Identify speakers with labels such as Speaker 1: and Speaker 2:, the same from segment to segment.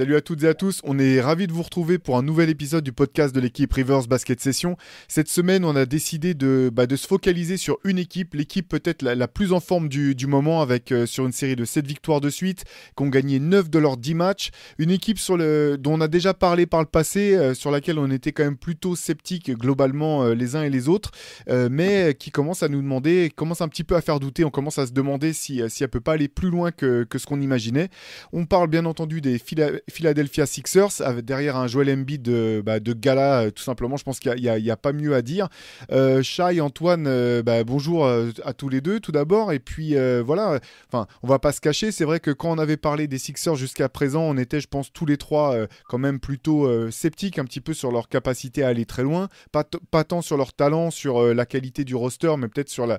Speaker 1: Salut à toutes et à tous, on est ravis de vous retrouver pour un nouvel épisode du podcast de l'équipe Rivers Basket Session. Cette semaine, on a décidé de, bah, se focaliser sur une équipe, l'équipe peut-être la, plus en forme du, moment, avec euh, sur une série de 7 victoires de suite, qui ont gagné 9 de leurs 10 matchs. Une équipe dont on a déjà parlé par le passé, euh, sur laquelle on était quand même plutôt sceptiques globalement euh, les uns et les autres, mais qui commence à nous demander, commence un petit peu à faire douter, on commence à se demander si, si elle peut pas aller plus loin que, ce qu'on imaginait. On parle bien entendu des Phila- Philadelphia Sixers, derrière un Joel Embiid de, bah, de gala, euh, tout simplement. Je pense qu'il n'y a, a pas mieux à dire. Euh, Antoine, euh, bah, bonjour euh, à tous les deux, tout d'abord. Et puis voilà, enfin, on va pas se cacher. C'est vrai que quand on avait parlé des Sixers jusqu'à présent, on était, je pense, tous les trois quand même plutôt sceptiques un petit peu sur leur capacité à aller très loin. Pas, tant sur leur talent, sur la qualité du roster, mais peut-être sur le,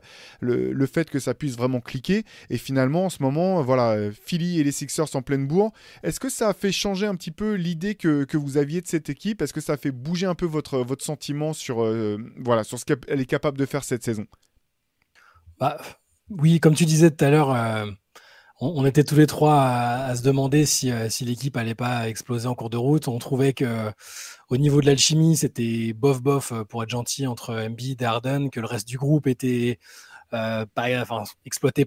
Speaker 1: le fait que ça puisse vraiment cliquer. Et finalement, en ce moment, voilà, Philly et les Sixers en pleine bourre. Est-ce que ça a fait changer un petit peu l'idée que, que vous aviez de cette équipe? Est-ce que ça fait bouger un peu votre, votre sentiment sur, euh, voilà, sur ce qu'elle est capable de faire cette saison?
Speaker 2: Bah, oui, comme tu disais tout à l'heure, euh, on, était tous les trois à, se demander si, euh, si l'équipe allait pas exploser en cours de route. On trouvait que au niveau de l'alchimie, c'était bof bof euh, pour être gentil entre Embiid et Harden, que le reste du groupe était pas, enfin,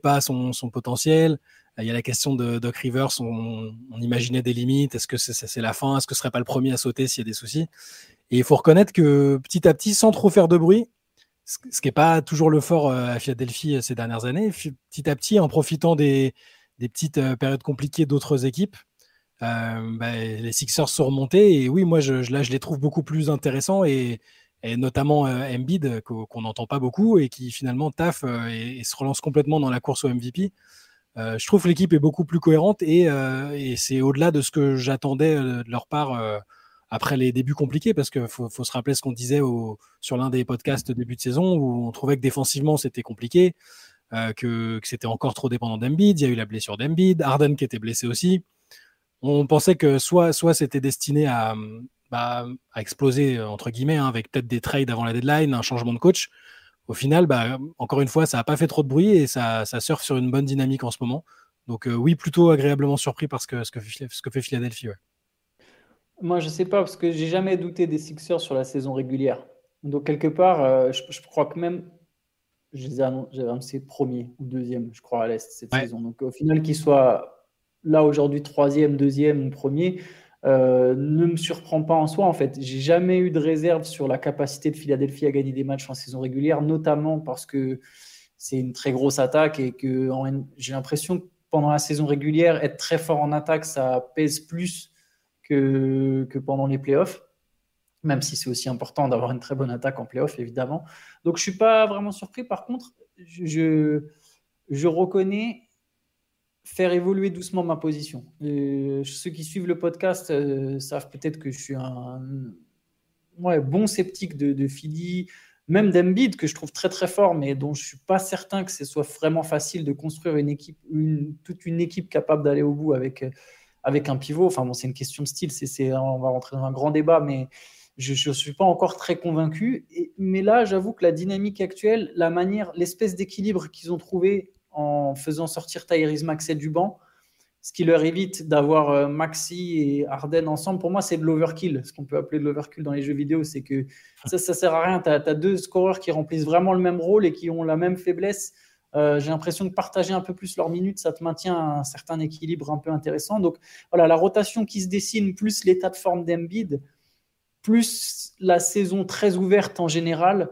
Speaker 2: pas son, son potentiel. Il y a la question de Doc Rivers, on, imaginait des limites. Est-ce que c'est la fin Est-ce que ce serait pas le premier à sauter s'il y a des soucis? Et il faut reconnaître que petit à petit, sans trop faire de bruit, ce qui n'est pas toujours le fort euh, à Philadelphie euh, ces dernières années. Petit à petit, en profitant des, petites euh, périodes compliquées d'autres équipes, bah, les Sixers sont remontés. Et oui, moi, là, je les trouve beaucoup plus intéressants et, notamment euh, Embiid, qu'o- qu'on n'entend pas beaucoup et qui finalement taffe et se relance complètement dans la course au MVP. Euh, je trouve que l'équipe est beaucoup plus cohérente et, euh, et c'est au-delà de ce que j'attendais euh, de leur part après les débuts compliqués, parce qu'il faut, se rappeler ce qu'on disait sur l'un des podcasts début de saison où on trouvait que défensivement c'était compliqué, que, c'était encore trop dépendant d'Embiid. Il y a eu la blessure d'Embiid, Harden qui était blessé aussi. On pensait que soit, soit c'était destiné à, bah, exploser, entre guillemets, hein, avec peut-être des trades avant la deadline, un changement de coach. Au final, bah, encore une fois, ça n'a pas fait trop de bruit et ça, ça surfe sur une bonne dynamique en ce moment. Donc euh, oui, plutôt agréablement surpris par ce que, ce que, fait- ce que fait Philadelphie. ouais.
Speaker 3: Moi, je sais pas, parce que j'ai jamais douté des Sixers sur la saison régulière. Donc, quelque part, euh, je, je crois que même, je les ai annon- j'avais annoncé premier ou deuxième, je crois, à l'Est cette
Speaker 2: Ouais.
Speaker 3: saison. Donc, au final, qu'ils soient là aujourd'hui troisième, deuxième ou premier, euh, ne me surprend pas en soi. En fait, j'ai jamais eu de réserve sur la capacité de Philadelphie à gagner des matchs en saison régulière, notamment parce que c'est une très grosse attaque et que j'ai l'impression que pendant la saison régulière, être très fort en attaque, ça pèse plus que, pendant les playoffs, même si c'est aussi important d'avoir une très bonne attaque en playoff, évidemment. Donc, je suis pas vraiment surpris. Par contre, je reconnais faire évoluer doucement ma position. Ceux qui suivent le podcast euh, savent peut-être que je suis un bon sceptique de, Philly, même d'Embiid, que je trouve très très fort, mais dont je ne suis pas certain que ce soit vraiment facile de construire une équipe, toute une équipe capable d'aller au bout avec, avec un pivot. Enfin bon, c'est une question de style, c'est, on va rentrer dans un grand débat, mais je ne suis pas encore très convaincu. Mais là, j'avoue que la dynamique actuelle, la manière, l'espèce d'équilibre qu'ils ont trouvé en faisant sortir Tyrese Maxey du banc, ce qui leur évite d'avoir euh, Maxi et Arden ensemble. Pour moi, c'est de l'overkill. Ce qu'on peut appeler de l'overkill dans les jeux vidéo, c'est que ça, ça sert à rien. Tu as, deux scoreurs qui remplissent vraiment le même rôle et qui ont la même faiblesse. Euh, J'ai l'impression de partager un peu plus leurs minutes, ça te maintient un certain équilibre un peu intéressant. Donc voilà, la rotation qui se dessine, plus l'état de forme d'Embiid, plus la saison très ouverte en général.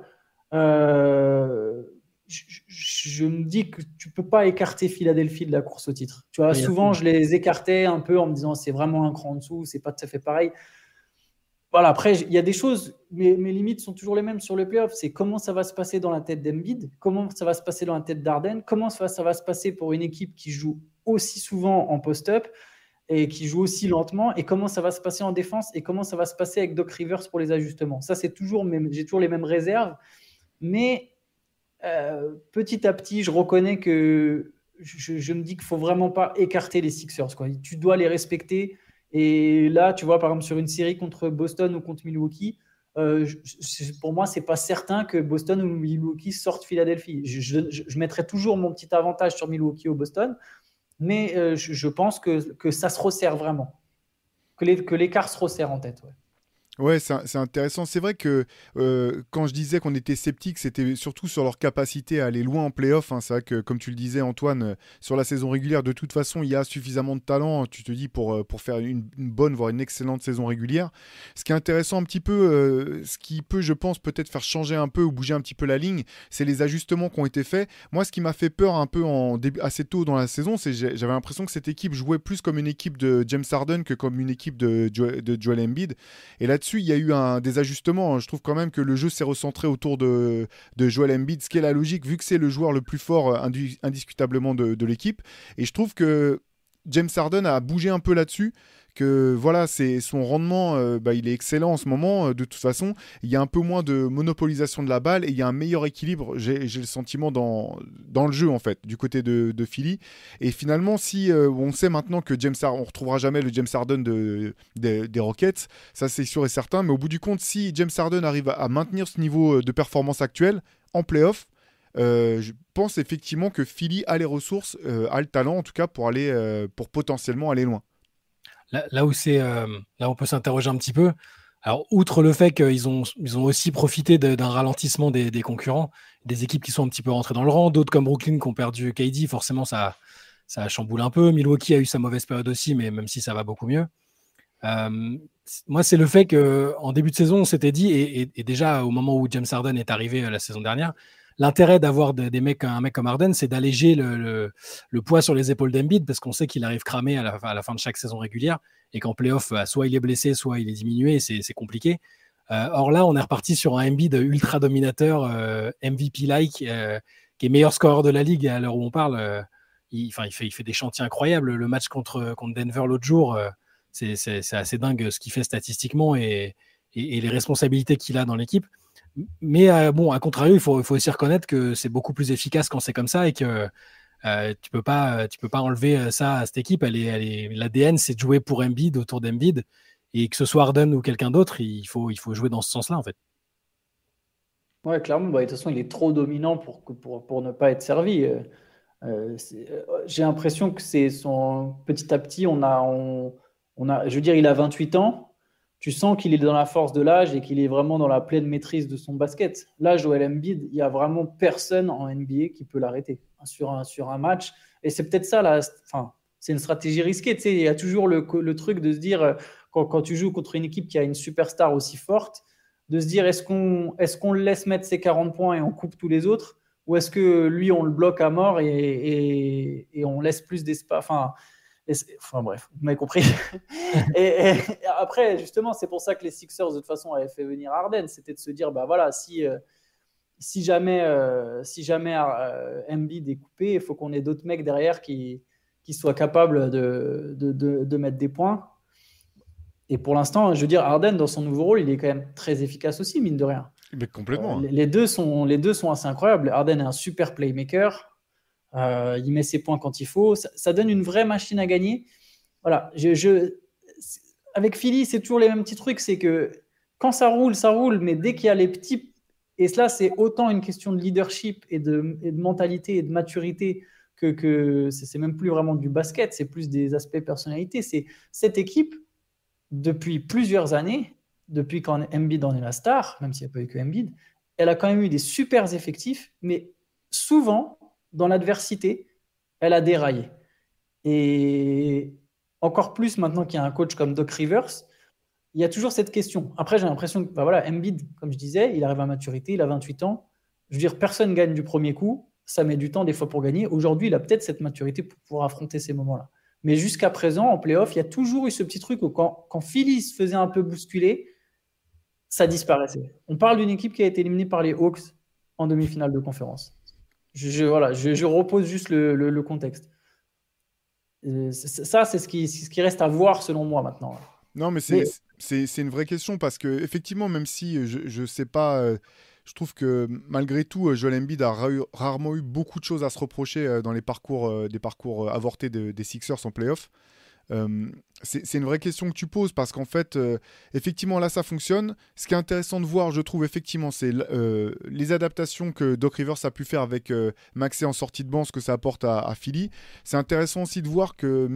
Speaker 3: Euh, je, je, me dis que tu peux pas écarter Philadelphie de la course au titre. Tu vois, oui, souvent je les écartais un peu en me disant c'est vraiment un cran en dessous, c'est pas tout à fait pareil. Voilà, après, il y a des choses, mais mes limites sont toujours les mêmes sur le playoff. C'est comment ça va se passer dans la tête d'Embiid, comment ça va se passer dans la tête d'Arden, comment ça va, ça va se passer pour une équipe qui joue aussi souvent en post-up. et qui joue aussi lentement et comment ça va se passer en défense et comment ça va se passer avec Doc Rivers pour les ajustements. Ça, c'est toujours, j'ai toujours les mêmes réserves, mais euh, petit à petit, je reconnais que je, me dis qu'il faut vraiment pas écarter les Sixers. Tu dois les respecter. Et là, tu vois, par exemple, sur une série contre Boston ou contre Milwaukee, euh, pour moi, c'est pas certain que Boston ou Milwaukee sortent Philadelphie. Je, mettrai toujours mon petit avantage sur Milwaukee ou Boston, mais euh, je, pense que, que, ça se resserre vraiment, que l'écart se resserre en tête.
Speaker 1: Ouais, c'est intéressant. C'est vrai que euh, quand je disais qu'on était sceptique, c'était surtout sur leur capacité à aller loin en playoff. Hein. C'est vrai que, comme tu le disais, Antoine, euh, sur la saison régulière, de toute façon, il y a suffisamment de talent, tu te dis, pour, euh, pour faire une, bonne, voire une excellente saison régulière. Ce qui est intéressant un petit peu, ce qui peut, je pense, peut-être faire changer un peu ou bouger un petit peu la ligne, c'est les ajustements qui ont été faits. Moi, ce qui m'a fait peur un peu en début, assez tôt dans la saison, c'est j'avais l'impression que cette équipe jouait plus comme une équipe de James Harden que comme une équipe de, de Joel Embiid. Et là il y a eu un, des ajustements. Je trouve quand même que le jeu s'est recentré autour de, de Joel Embiid, ce qui est la logique, vu que c'est le joueur le plus fort euh, indiscutablement de, de l'équipe. Et je trouve que James Harden a bougé un peu là-dessus que voilà, c'est son rendement, euh, bah, il est excellent en ce moment. Euh, de toute façon, il y a un peu moins de monopolisation de la balle et il y a un meilleur équilibre. J'ai le sentiment dans, dans le jeu en fait, du côté de, Philly. Et finalement, si euh, on sait maintenant que James on retrouvera jamais le James Harden de, des Rockets, ça c'est sûr et certain. Mais au bout du compte, si James Harden arrive à, maintenir ce niveau de performance actuel en playoff, je pense effectivement que Philly a les ressources, a le talent en tout cas pour aller, pour potentiellement aller loin
Speaker 2: là, où c'est, euh, là on peut s'interroger un petit peu. Alors, outre le fait qu'ils ont, ils ont aussi profité d'un ralentissement des, concurrents, des équipes qui sont un petit peu rentrées dans le rang, d'autres comme Brooklyn qui ont perdu KD, forcément ça, ça chamboule un peu. Milwaukee a eu sa mauvaise période aussi, mais même si ça va beaucoup mieux. Euh, moi, c'est le fait qu'en début de saison, on s'était dit, et, déjà au moment où James Harden est arrivé euh, la saison dernière, L'intérêt d'avoir des mecs, un mec comme Arden, c'est d'alléger le, poids sur les épaules d'Embiid parce qu'on sait qu'il arrive cramé à la, fin de chaque saison régulière et qu'en playoff, bah, soit il est blessé, soit il est diminué, c'est compliqué. Euh, or là, on est reparti sur un Embiid ultra dominateur, euh, MVP-like, euh, qui est meilleur scoreur de la ligue à l'heure où on parle. il, fait, il fait des chantiers incroyables. Le match contre Denver l'autre jour, c'est assez dingue ce qu'il fait statistiquement et les responsabilités qu'il a dans l'équipe. Mais euh, bon, à contrario, il faut, aussi reconnaître que c'est beaucoup plus efficace quand c'est comme ça et que euh, tu peux tu peux pas enlever euh, ça à cette équipe. L'ADN, c'est de jouer pour Embiid, autour d'Embiid, et que ce soit Harden ou quelqu'un d'autre, il faut, il faut jouer dans ce sens-là, en fait.
Speaker 3: Ouais, clairement. Bah, de toute façon, il est trop dominant pour, pour, pour ne pas être servi. j'ai l'impression que c'est son petit à petit, on a, on a, je veux dire, il a 28 ans tu sens qu'il est dans la force de l'âge et qu'il est vraiment dans la pleine maîtrise de son basket. Là, Joel Embiid, il n'y a vraiment personne en NBA qui peut l'arrêter sur un, sur un match. Et c'est peut-être ça, là, enfin, c'est une stratégie risquée. Tu sais, il y a toujours le, truc de se dire, euh, quand, tu joues contre une équipe qui a une superstar aussi forte, de se dire, est-ce qu'on est le laisse mettre ses 40 points et on coupe tous les autres? Ou est-ce que lui, on le bloque à mort et, et, et on laisse plus d'espace enfin, enfin bref, vous m'avez compris. et, après, justement, c'est pour ça que les Sixers, de toute façon, avaient fait venir Arden. C'était de se dire, bah voilà, si, euh, si jamais, euh, si jamais euh, Embiid est coupé, il faut qu'on ait d'autres mecs derrière qui, qui soient capables de, de, de, mettre des points. Et pour l'instant, je veux dire, Arden, dans son nouveau rôle, il est quand même très efficace aussi, mine de rien.
Speaker 1: Mais complètement.
Speaker 3: Hein. les, deux sont, les deux sont assez incroyables. Arden est un super playmaker. Euh, il met ses points quand il faut. Ça, donne une vraie machine à gagner. Voilà. Avec Philly, c'est toujours les mêmes petits trucs. C'est que quand ça roule, ça roule. Mais dès qu'il y a les petits. Et cela, c'est autant une question de leadership et de, mentalité et de maturité que, que c'est même plus vraiment du basket. C'est plus des aspects personnalité. C'est cette équipe, depuis plusieurs années, depuis quand Embiid en est la star, même s'il n'y a pas eu que Embiid, elle a quand même eu des super effectifs. Mais souvent, dans l'adversité, elle a déraillé. Et encore plus maintenant qu'il y a un coach comme Doc Rivers, il y a toujours cette question. Après, j'ai l'impression que, bah voilà, Embiid, comme je disais, il arrive à maturité, il a 28 ans. Je veux dire, personne gagne du premier coup. Ça met du temps des fois pour gagner. Aujourd'hui, il a peut-être cette maturité pour pouvoir affronter ces moments-là. Mais jusqu'à présent, en playoff, il y a toujours eu ce petit truc où quand, quand Philly se faisait un peu bousculer, ça disparaissait. On parle d'une équipe qui a été éliminée par les Hawks en demi-finale de conférence. Je, voilà, je, repose juste le, contexte. Euh, ça, c'est ce qui, ce qui reste à voir selon moi maintenant.
Speaker 1: Non, mais c'est une vraie question parce que effectivement, même si je ne sais pas, euh, je trouve que malgré tout, euh, Joel Embiid a rarement eu beaucoup de choses à se reprocher dans les parcours, des parcours avortés des Sixers en playoff. C'est une vraie question que tu poses parce qu'en fait, effectivement, là, ça fonctionne. Ce qui est intéressant de voir, je trouve, effectivement, c'est les adaptations que Doc Rivers a pu faire avec Maxé en sortie de banc, ce que ça apporte à, Philly. C'est intéressant aussi de voir que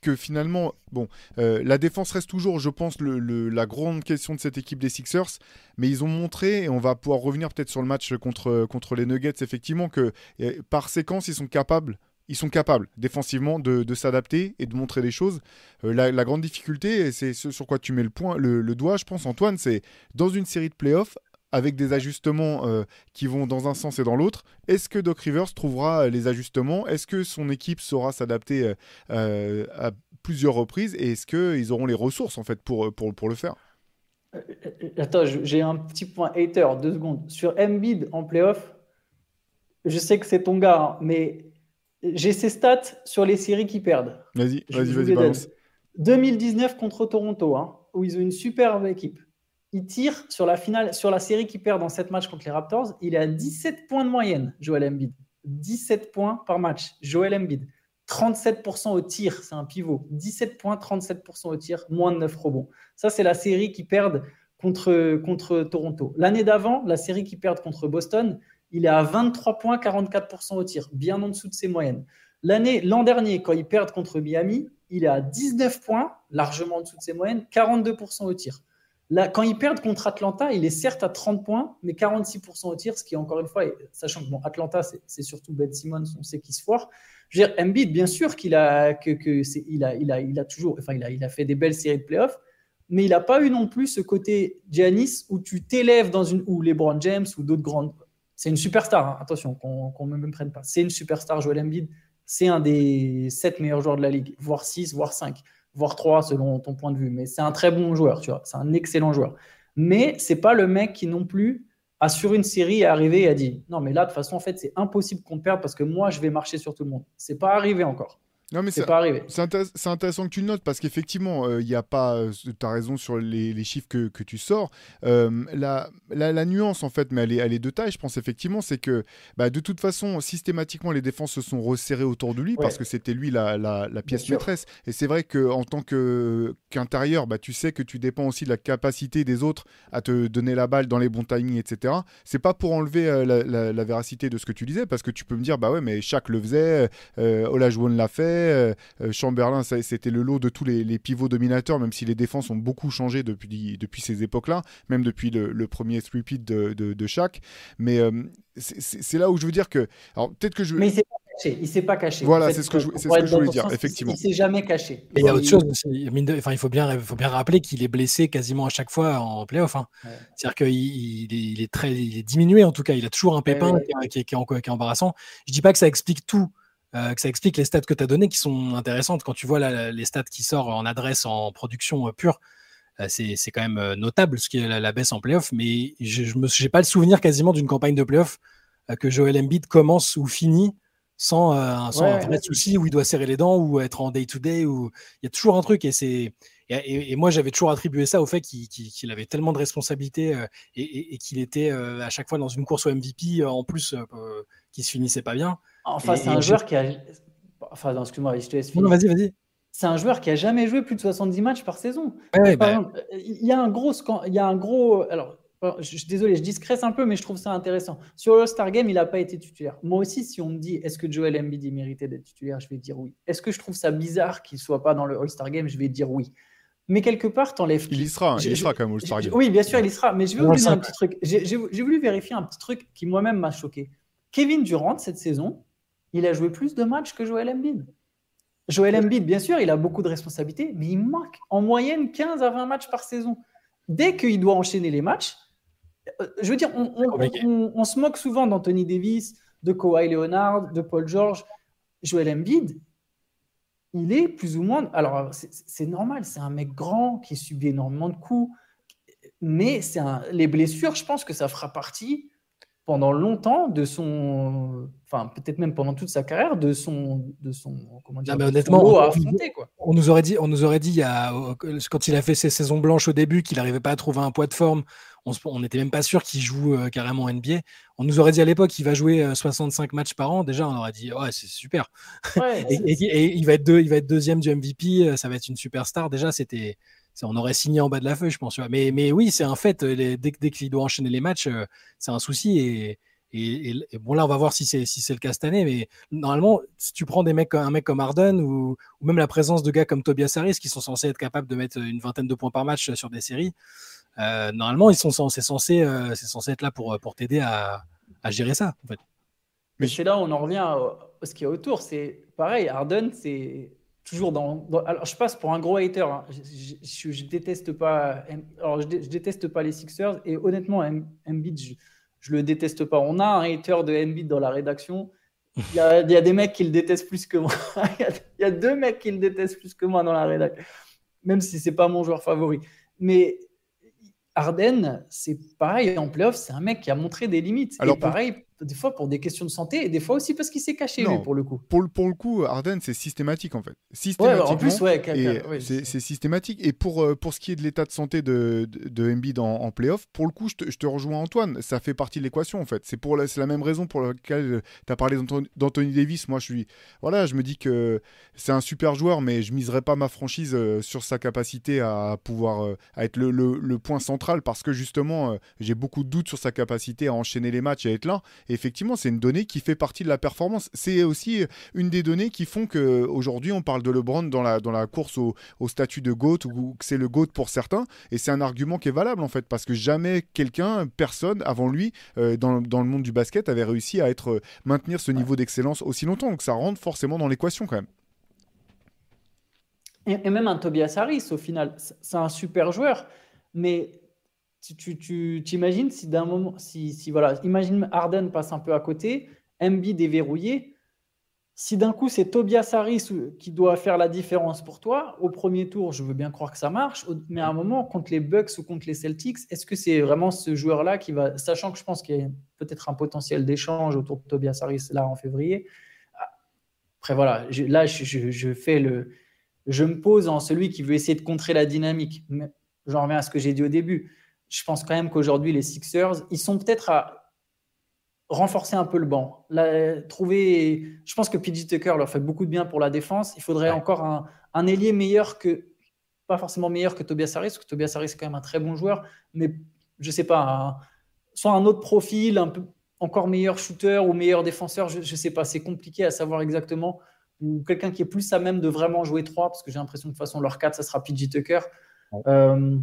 Speaker 1: que finalement, bon, euh, la défense reste toujours, je pense, la grande question de cette équipe des Sixers, mais ils ont montré, et on va pouvoir revenir peut-être sur le match contre, contre les Nuggets, effectivement, que euh, par séquence, ils sont capables. Ils sont capables défensivement de, s'adapter et de montrer des choses. Euh, la, grande difficulté, c'est ce sur quoi tu mets le, point, le, doigt, je pense, Antoine, c'est dans une série de playoffs, avec des ajustements euh, qui vont dans un sens et dans l'autre. Est-ce que Doc Rivers trouvera euh, les ajustements? Est-ce que son équipe saura s'adapter à plusieurs reprises? Et est-ce qu'ils auront les ressources en fait pour, pour, pour le faire?
Speaker 3: Attends, j'ai un petit point hater, deux secondes. Sur Embiid en playoff, je sais que c'est ton gars, hein, mais j'ai ses stats sur les séries qui perdent.
Speaker 1: Vas-y, vas-y, vas-y, balance.
Speaker 3: 2019 contre Toronto, hein, où ils ont une superbe équipe il tire sur la finale, sur la série qui perd dans 7 matchs contre les Raptors. Il est à 17 points de moyenne, Joel Embiid. 17 points par match, Joel Embiid. 37% au tir, c'est un pivot. 17 points, 37% au tir, moins de 9 rebonds. Ça, c'est la série qui perd contre, contre Toronto. L'année d'avant, la série qui perd contre Boston, il est à 23 points, 44% au tir, bien en dessous de ses moyennes. L'année, l'an dernier, quand ils perdent contre Miami, il est à 19 points, largement en dessous de ses moyennes, 42% au tir quand ils perdent contre Atlanta, il est certes à 30 points, mais 46% au tir, ce qui, encore une fois, sachant que bon, Atlanta, c'est surtout Ben Simmons, on sait qu'il se foire. Je veux dire, Embiid, bien sûr qu'il a, que, il a, il a, toujours, enfin, il a, il a fait des belles séries de playoffs, mais il n'a pas eu non plus ce côté Giannis où tu t'élèves dans une, ou LeBron James ou d'autres grandes. C'est une superstar, hein. attention, qu'on ne me prenne pas. C'est une superstar, Joel Embiid. C'est un des 7 meilleurs joueurs de la ligue, voire 6, voire 5 voire 3 selon ton point de vue. Mais c'est un très bon joueur, tu vois. C'est un excellent joueur. Mais c'est pas le mec qui non plus a sur une série est arrivé et a dit non mais là de toute façon en fait c'est impossible qu'on perde parce que moi je vais marcher sur tout le monde. C'est pas arrivé encore.
Speaker 1: Non, mais c'est pas arrivé. C'est intéressant que tu le notes parce qu'effectivement, euh, il n'y a pas. Euh, tu as raison sur les, chiffres que, que, tu sors. Euh, la, la, nuance, en fait, mais elle est, elle est de taille, je pense, effectivement, c'est que bah, de toute façon, systématiquement, les défenses se sont resserrées autour de lui parce que c'était lui la, la, pièce maîtresse. Et c'est vrai qu'en tant qu'intérieur, bah, tu sais que tu dépends aussi de la capacité des autres à te donner la balle dans les bons timings, etc. C'est pas pour enlever la, véracité de ce que tu disais parce que tu peux me dire, bah ouais, mais chaque le faisait, Olajuwon l'a fait. Euh, euh, Chamberlain, c'était le lot de tous les, pivots dominateurs, même si les défenses ont beaucoup changé depuis, depuis ces époques-là, même depuis le, premier three de, de, de chaque. Mais euh, c'est là où je veux dire que. Alors, peut-être que je.
Speaker 3: Mais il s'est pas caché. Il s'est pas caché.
Speaker 1: Voilà, c'est ce que je, ce que je voulais dire, effectivement.
Speaker 3: Il s'est jamais caché.
Speaker 2: Mais il y a autre chose. enfin, il faut bien, il faut bien rappeler qu'il est blessé quasiment à chaque fois en playoff. Hein. C'est-à-dire qu'il il est, très, il est diminué en tout cas. Il a toujours un pépin qui, est, qui, est, embarrassant. Je dis pas que ça explique tout. Euh, que ça explique les stats que tu as données qui sont intéressantes. Quand tu vois les stats qui sortent en adresse, en production euh, pure, euh, c'est quand même notable ce qui est la, baisse en playoff. Mais je n'ai pas le souvenir quasiment d'une campagne de playoff que Joel Embiid commence ou finit sans, un, vrai souci où il doit serrer les dents ou être en day-to-day. Il y a toujours un truc et c'est. Et, moi, j'avais toujours attribué ça au fait qu'il avait tellement de responsabilités et, qu'il était à chaque fois dans une course au MVP, en plus, qui se finissait pas bien.
Speaker 3: Enfin, c'est un joueur qui a. Enfin, excuse-moi, je te laisse
Speaker 2: Non, vas-y, vas-y.
Speaker 3: C'est un joueur qui a jamais joué plus de 70 matchs par saison.
Speaker 2: Ouais,
Speaker 3: par bah. exemple, il y a un gros. Il y a un gros. Alors, je suis désolé, je discrète un peu, mais je trouve ça intéressant. Sur le Star Game, il n'a pas été titulaire. Moi aussi, si on me dit est-ce que Joel Embiid méritait d'être titulaire, je vais dire oui. Est-ce que je trouve ça bizarre qu'il soit pas dans le All-Star Game Je vais dire oui. Mais quelque part, t'enlèves.
Speaker 1: Il y sera, il y sera quand même All-Star Game.
Speaker 3: Oui, bien sûr, il y sera. Mais je vais vous dire un petit truc. J'ai voulu vérifier un petit truc qui moi-même m'a choqué. Kevin Durant, cette saison, il a joué plus de matchs que Joel Embiid. Joel Embiid, bien sûr, il a beaucoup de responsabilités, mais il manque en moyenne 15 à 20 matchs par saison. Dès qu'il doit enchaîner les matchs, euh, je veux dire, on, se moque souvent d'Anthony Davis, de Kawhi Leonard, de Paul George. Joel Embiid, il est plus ou moins. Alors, c'est normal, c'est un mec grand qui subit énormément de coups, mais un, les blessures, je pense que ça fera partie pendant longtemps de son, enfin peut-être même pendant toute sa carrière, de son, de son, comment dire,
Speaker 2: honnêtement, on-
Speaker 3: à
Speaker 2: on-
Speaker 3: affronter quoi.
Speaker 2: On nous aurait dit, on nous aurait dit il y a, quand il a fait ses saisons blanches au début qu'il n'arrivait pas à trouver un poids de forme. On n'était même pas sûr qu'il joue euh, carrément en NBA. On nous aurait dit à l'époque qu'il va jouer euh, 65 matchs par an. Déjà, on aurait dit ouais, c'est super.
Speaker 3: Ouais,
Speaker 2: Et, et- et il va être deux, il va être deuxième du MVP. euh, Ça va être une superstar. Déjà, c'était, on aurait signé en bas de la feuille, je pense. Mais, oui, c'est un fait. euh, dès, qu'il doit enchaîner les matchs, euh, c'est un souci. Et, bon, là, on va voir si c'est le cas cette année. Mais normalement, si tu prends des mecs, un mec comme Harden ou, même la présence de gars comme Tobias Harris qui sont censés être capables de mettre une vingtaine de points par match sur des séries, euh, normalement, ils sont censés, c'est censé, euh, être là pour, t'aider à, à gérer ça.
Speaker 3: Mais c'est là on en revient à ce qu'il y a autour. C'est pareil, Harden, c'est toujours dans, dans- Alors, je passe pour un gros hater. hein. Je, je- je- je déteste pas. Alors, je, dé- je déteste pas les Sixers et honnêtement, Embiid, je, je le déteste pas. On a un hater de Embiid dans la rédaction. Il y a, il y a des mecs qui le détestent plus que moi. il, y a, il y a deux mecs qui le détestent plus que moi dans la rédaction, même si c'est pas mon joueur favori. Mais Harden, c'est pareil en playoff, c'est un mec qui a montré des limites.
Speaker 1: Alors,
Speaker 3: et pareil, des fois pour des questions de santé et des fois aussi parce qu'il s'est caché,
Speaker 1: Non.
Speaker 3: lui, pour le coup.
Speaker 1: Pour le, pour le coup, Harden, c'est systématique en fait.
Speaker 3: Ouais,
Speaker 1: Systématiquement.
Speaker 3: en plus, ouais,
Speaker 1: c'est systématique. Et pour, euh, pour ce qui est de l'état de santé de, de, de Embiid en, en playoff, pour le coup, je te, je te rejoins Antoine. Ça fait partie de l'équation en fait. C'est pour la, la même raison pour laquelle tu as parlé d'Anthony- Davis. Moi, je suis. Voilà, je me dis que c'est un super joueur, mais je miserais pas ma franchise euh, sur sa capacité à pouvoir euh, à être le, le- le point central parce que justement, euh, j'ai beaucoup de doutes sur sa capacité à enchaîner les matchs et à être là. Et effectivement, c'est une donnée qui fait partie de la performance. C'est aussi une des données qui font que aujourd'hui on parle de LeBron dans la, dans la course au, au statut de GOAT ou que c'est le GOAT pour certains. Et c'est un argument qui est valable en fait parce que jamais quelqu'un, personne avant lui euh, dans, dans le monde du basket avait réussi à être euh, maintenir ce niveau d'excellence aussi longtemps. Donc ça rentre forcément dans l'équation quand même.
Speaker 3: Et, et même un Tobias Harris, au final, c'est un super joueur, mais tu, t'imagines si d'un moment, si, si voilà, imagine Harden passe un peu à côté, Embiid est verrouillé. Si d'un coup c'est Tobias Harris qui doit faire la différence pour toi, au premier tour, je veux bien croire que ça marche, mais à un moment, contre les Bucks ou contre les Celtics, est-ce que c'est vraiment ce joueur-là qui va, sachant que je pense qu'il y a peut-être un potentiel d'échange autour de Tobias Harris là en février. Après voilà, là je- je fais le, je me pose en celui qui veut essayer de contrer la dynamique. Mais j'en reviens à ce que j'ai dit au début. Je pense quand même qu'aujourd'hui, les Sixers, ils sont peut-être à renforcer un peu le banc. Trouver, je pense que PJ Tucker leur fait beaucoup de bien pour la défense. Il faudrait encore un, un ailier meilleur que, pas forcément meilleur que Tobias Harris, parce que Tobias Harris est quand même un très bon joueur, mais je sais pas, un- soit un autre profil, un peu encore meilleur shooter ou meilleur défenseur, je, je sais pas, c'est compliqué à savoir exactement ou quelqu'un qui est plus à même de vraiment jouer 3, parce que j'ai l'impression que de toute façon, leur 4, ça sera PJ Tucker. Euh,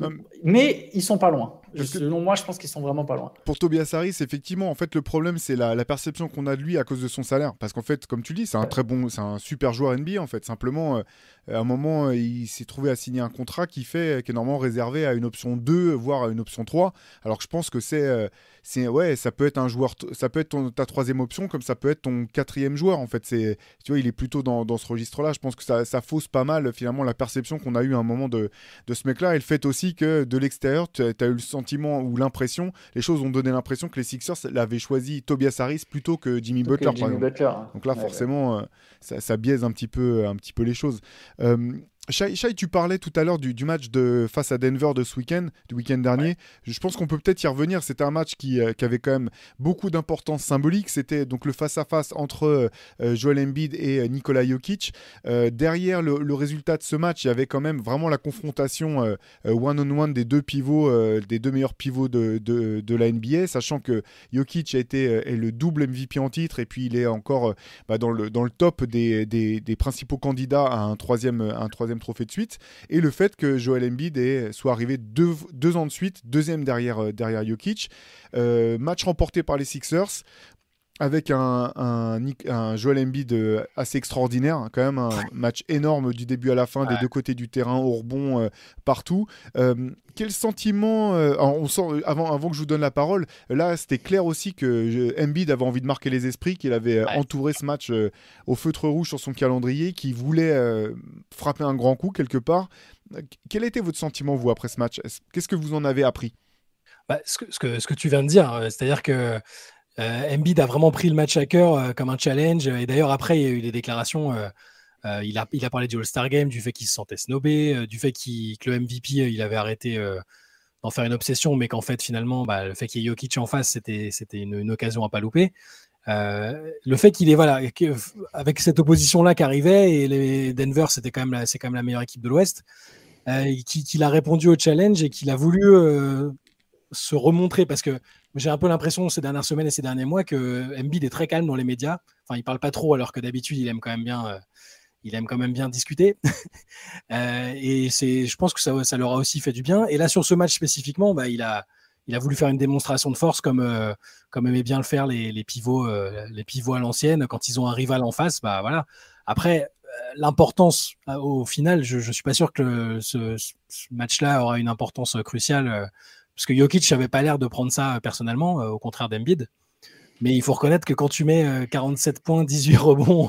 Speaker 1: Non,
Speaker 3: mais ils sont pas loin.
Speaker 1: Que-
Speaker 3: Selon moi, je pense qu'ils sont vraiment pas loin.
Speaker 1: Pour Tobias Harris, effectivement, en fait, le problème, c'est la, la perception qu'on a de lui à cause de son salaire. Parce qu'en fait, comme tu dis, c'est un très bon, c'est un super joueur NBA, en fait. Simplement, euh, à un moment, euh, il s'est trouvé à signer un contrat qui fait, qui est normalement réservé à une option 2, voire à une option 3. Alors que je pense que c'est, euh, c'est, ouais, ça peut être un joueur, ça peut être ton- ta troisième option, comme ça peut être ton quatrième joueur, en fait. C'est, tu vois, il est plutôt dans, dans ce registre-là. Je pense que ça, ça fausse pas mal, finalement, la perception qu'on a eu à un moment de, de ce mec-là. Et le fait aussi que de l'extérieur, tu as eu le sentiment ou l'impression, les choses ont donné l'impression que les Sixers l'avaient choisi Tobias Harris plutôt que Jimmy
Speaker 3: Plutôt
Speaker 1: Butler,
Speaker 3: Jimmy hein.
Speaker 1: Donc là,
Speaker 3: Ouais,
Speaker 1: forcément, euh, ça, ça biaise un petit peu, un petit peu les choses. Euh, Shai, Shai, tu parlais tout à l'heure du, du match de, face à Denver de ce week-end, du week-end dernier. Je pense qu'on peut peut-être y revenir. C'était un match qui, euh, qui avait quand même beaucoup d'importance symbolique. C'était donc le face-à-face entre euh, Joel Embiid et euh, Nikola Jokic. Euh, derrière le, le résultat de ce match, il y avait quand même vraiment la confrontation euh, euh, one-on-one des deux pivots, euh, des deux meilleurs pivots de, de, de la NBA, sachant que Jokic a été euh, est le double MVP en titre et puis il est encore euh, bah, dans, le, dans le top des, des, des principaux candidats à un troisième, à un troisième trophée de suite. Et le fait que Joel Embiid soit arrivé deux, deux ans de suite, deuxième derrière, euh, derrière Jokic. Euh, match remporté par les Sixers avec un, un, un Joel Embiid euh, assez extraordinaire, hein, quand même un match énorme du début à la fin, des deux côtés du terrain, au rebond, euh, partout. Euh, quel sentiment, euh, on sent, avant, avant que je vous donne la parole, là c'était clair aussi que euh, Embiid avait envie de marquer les esprits, qu'il avait entouré ce match au feutre rouge sur son calendrier, qu'il voulait frapper un grand coup quelque part. Quel était votre sentiment, vous, après ce match? Est-ce- Qu'est-ce que vous en avez appris?
Speaker 2: Bah, ce, que, ce, que, ce, que, tu viens de dire, c'est-à-dire que euh, Embiid a vraiment pris le match à cœur euh, comme un challenge. Et d'ailleurs, après, il y a eu des déclarations. Euh, il, a, il a parlé du All-Star Game, du fait qu'il se sentait snobé, du fait qu que le MVP, il avait arrêté d'en faire une obsession, mais qu'en fait, finalement, bah, le fait qu'il y ait Jokic en face, c'était une, une, occasion à pas louper. Euh, le fait qu'il est voilà avec cette opposition là qui arrivait et les Denver c'était quand même c'est quand même la meilleure équipe de l'Ouest euh, qu'il a répondu au challenge et qu'il a voulu euh, se remontrer parce que j'ai un peu l'impression ces dernières semaines et ces derniers mois que Embiid est très calme dans les médias enfin il parle pas trop alors que d'habitude il aime quand même bien euh, il aime quand même bien discuter euh, et c'est je pense que ça, ça leur a aussi fait du bien et là sur ce match spécifiquement bah, il a il a voulu faire une démonstration de force comme, euh, comme aimaient bien le faire les, pivots, les pivots à l'ancienne. Quand ils ont un rival en face, bah voilà. Après, l'importance au final, je ne suis pas sûr que ce match-là aura une importance cruciale parce que Jokic n'avait pas l'air de prendre ça personnellement, au contraire d'Embiid. Mais il faut reconnaître que quand tu mets 47 points, 18 rebonds,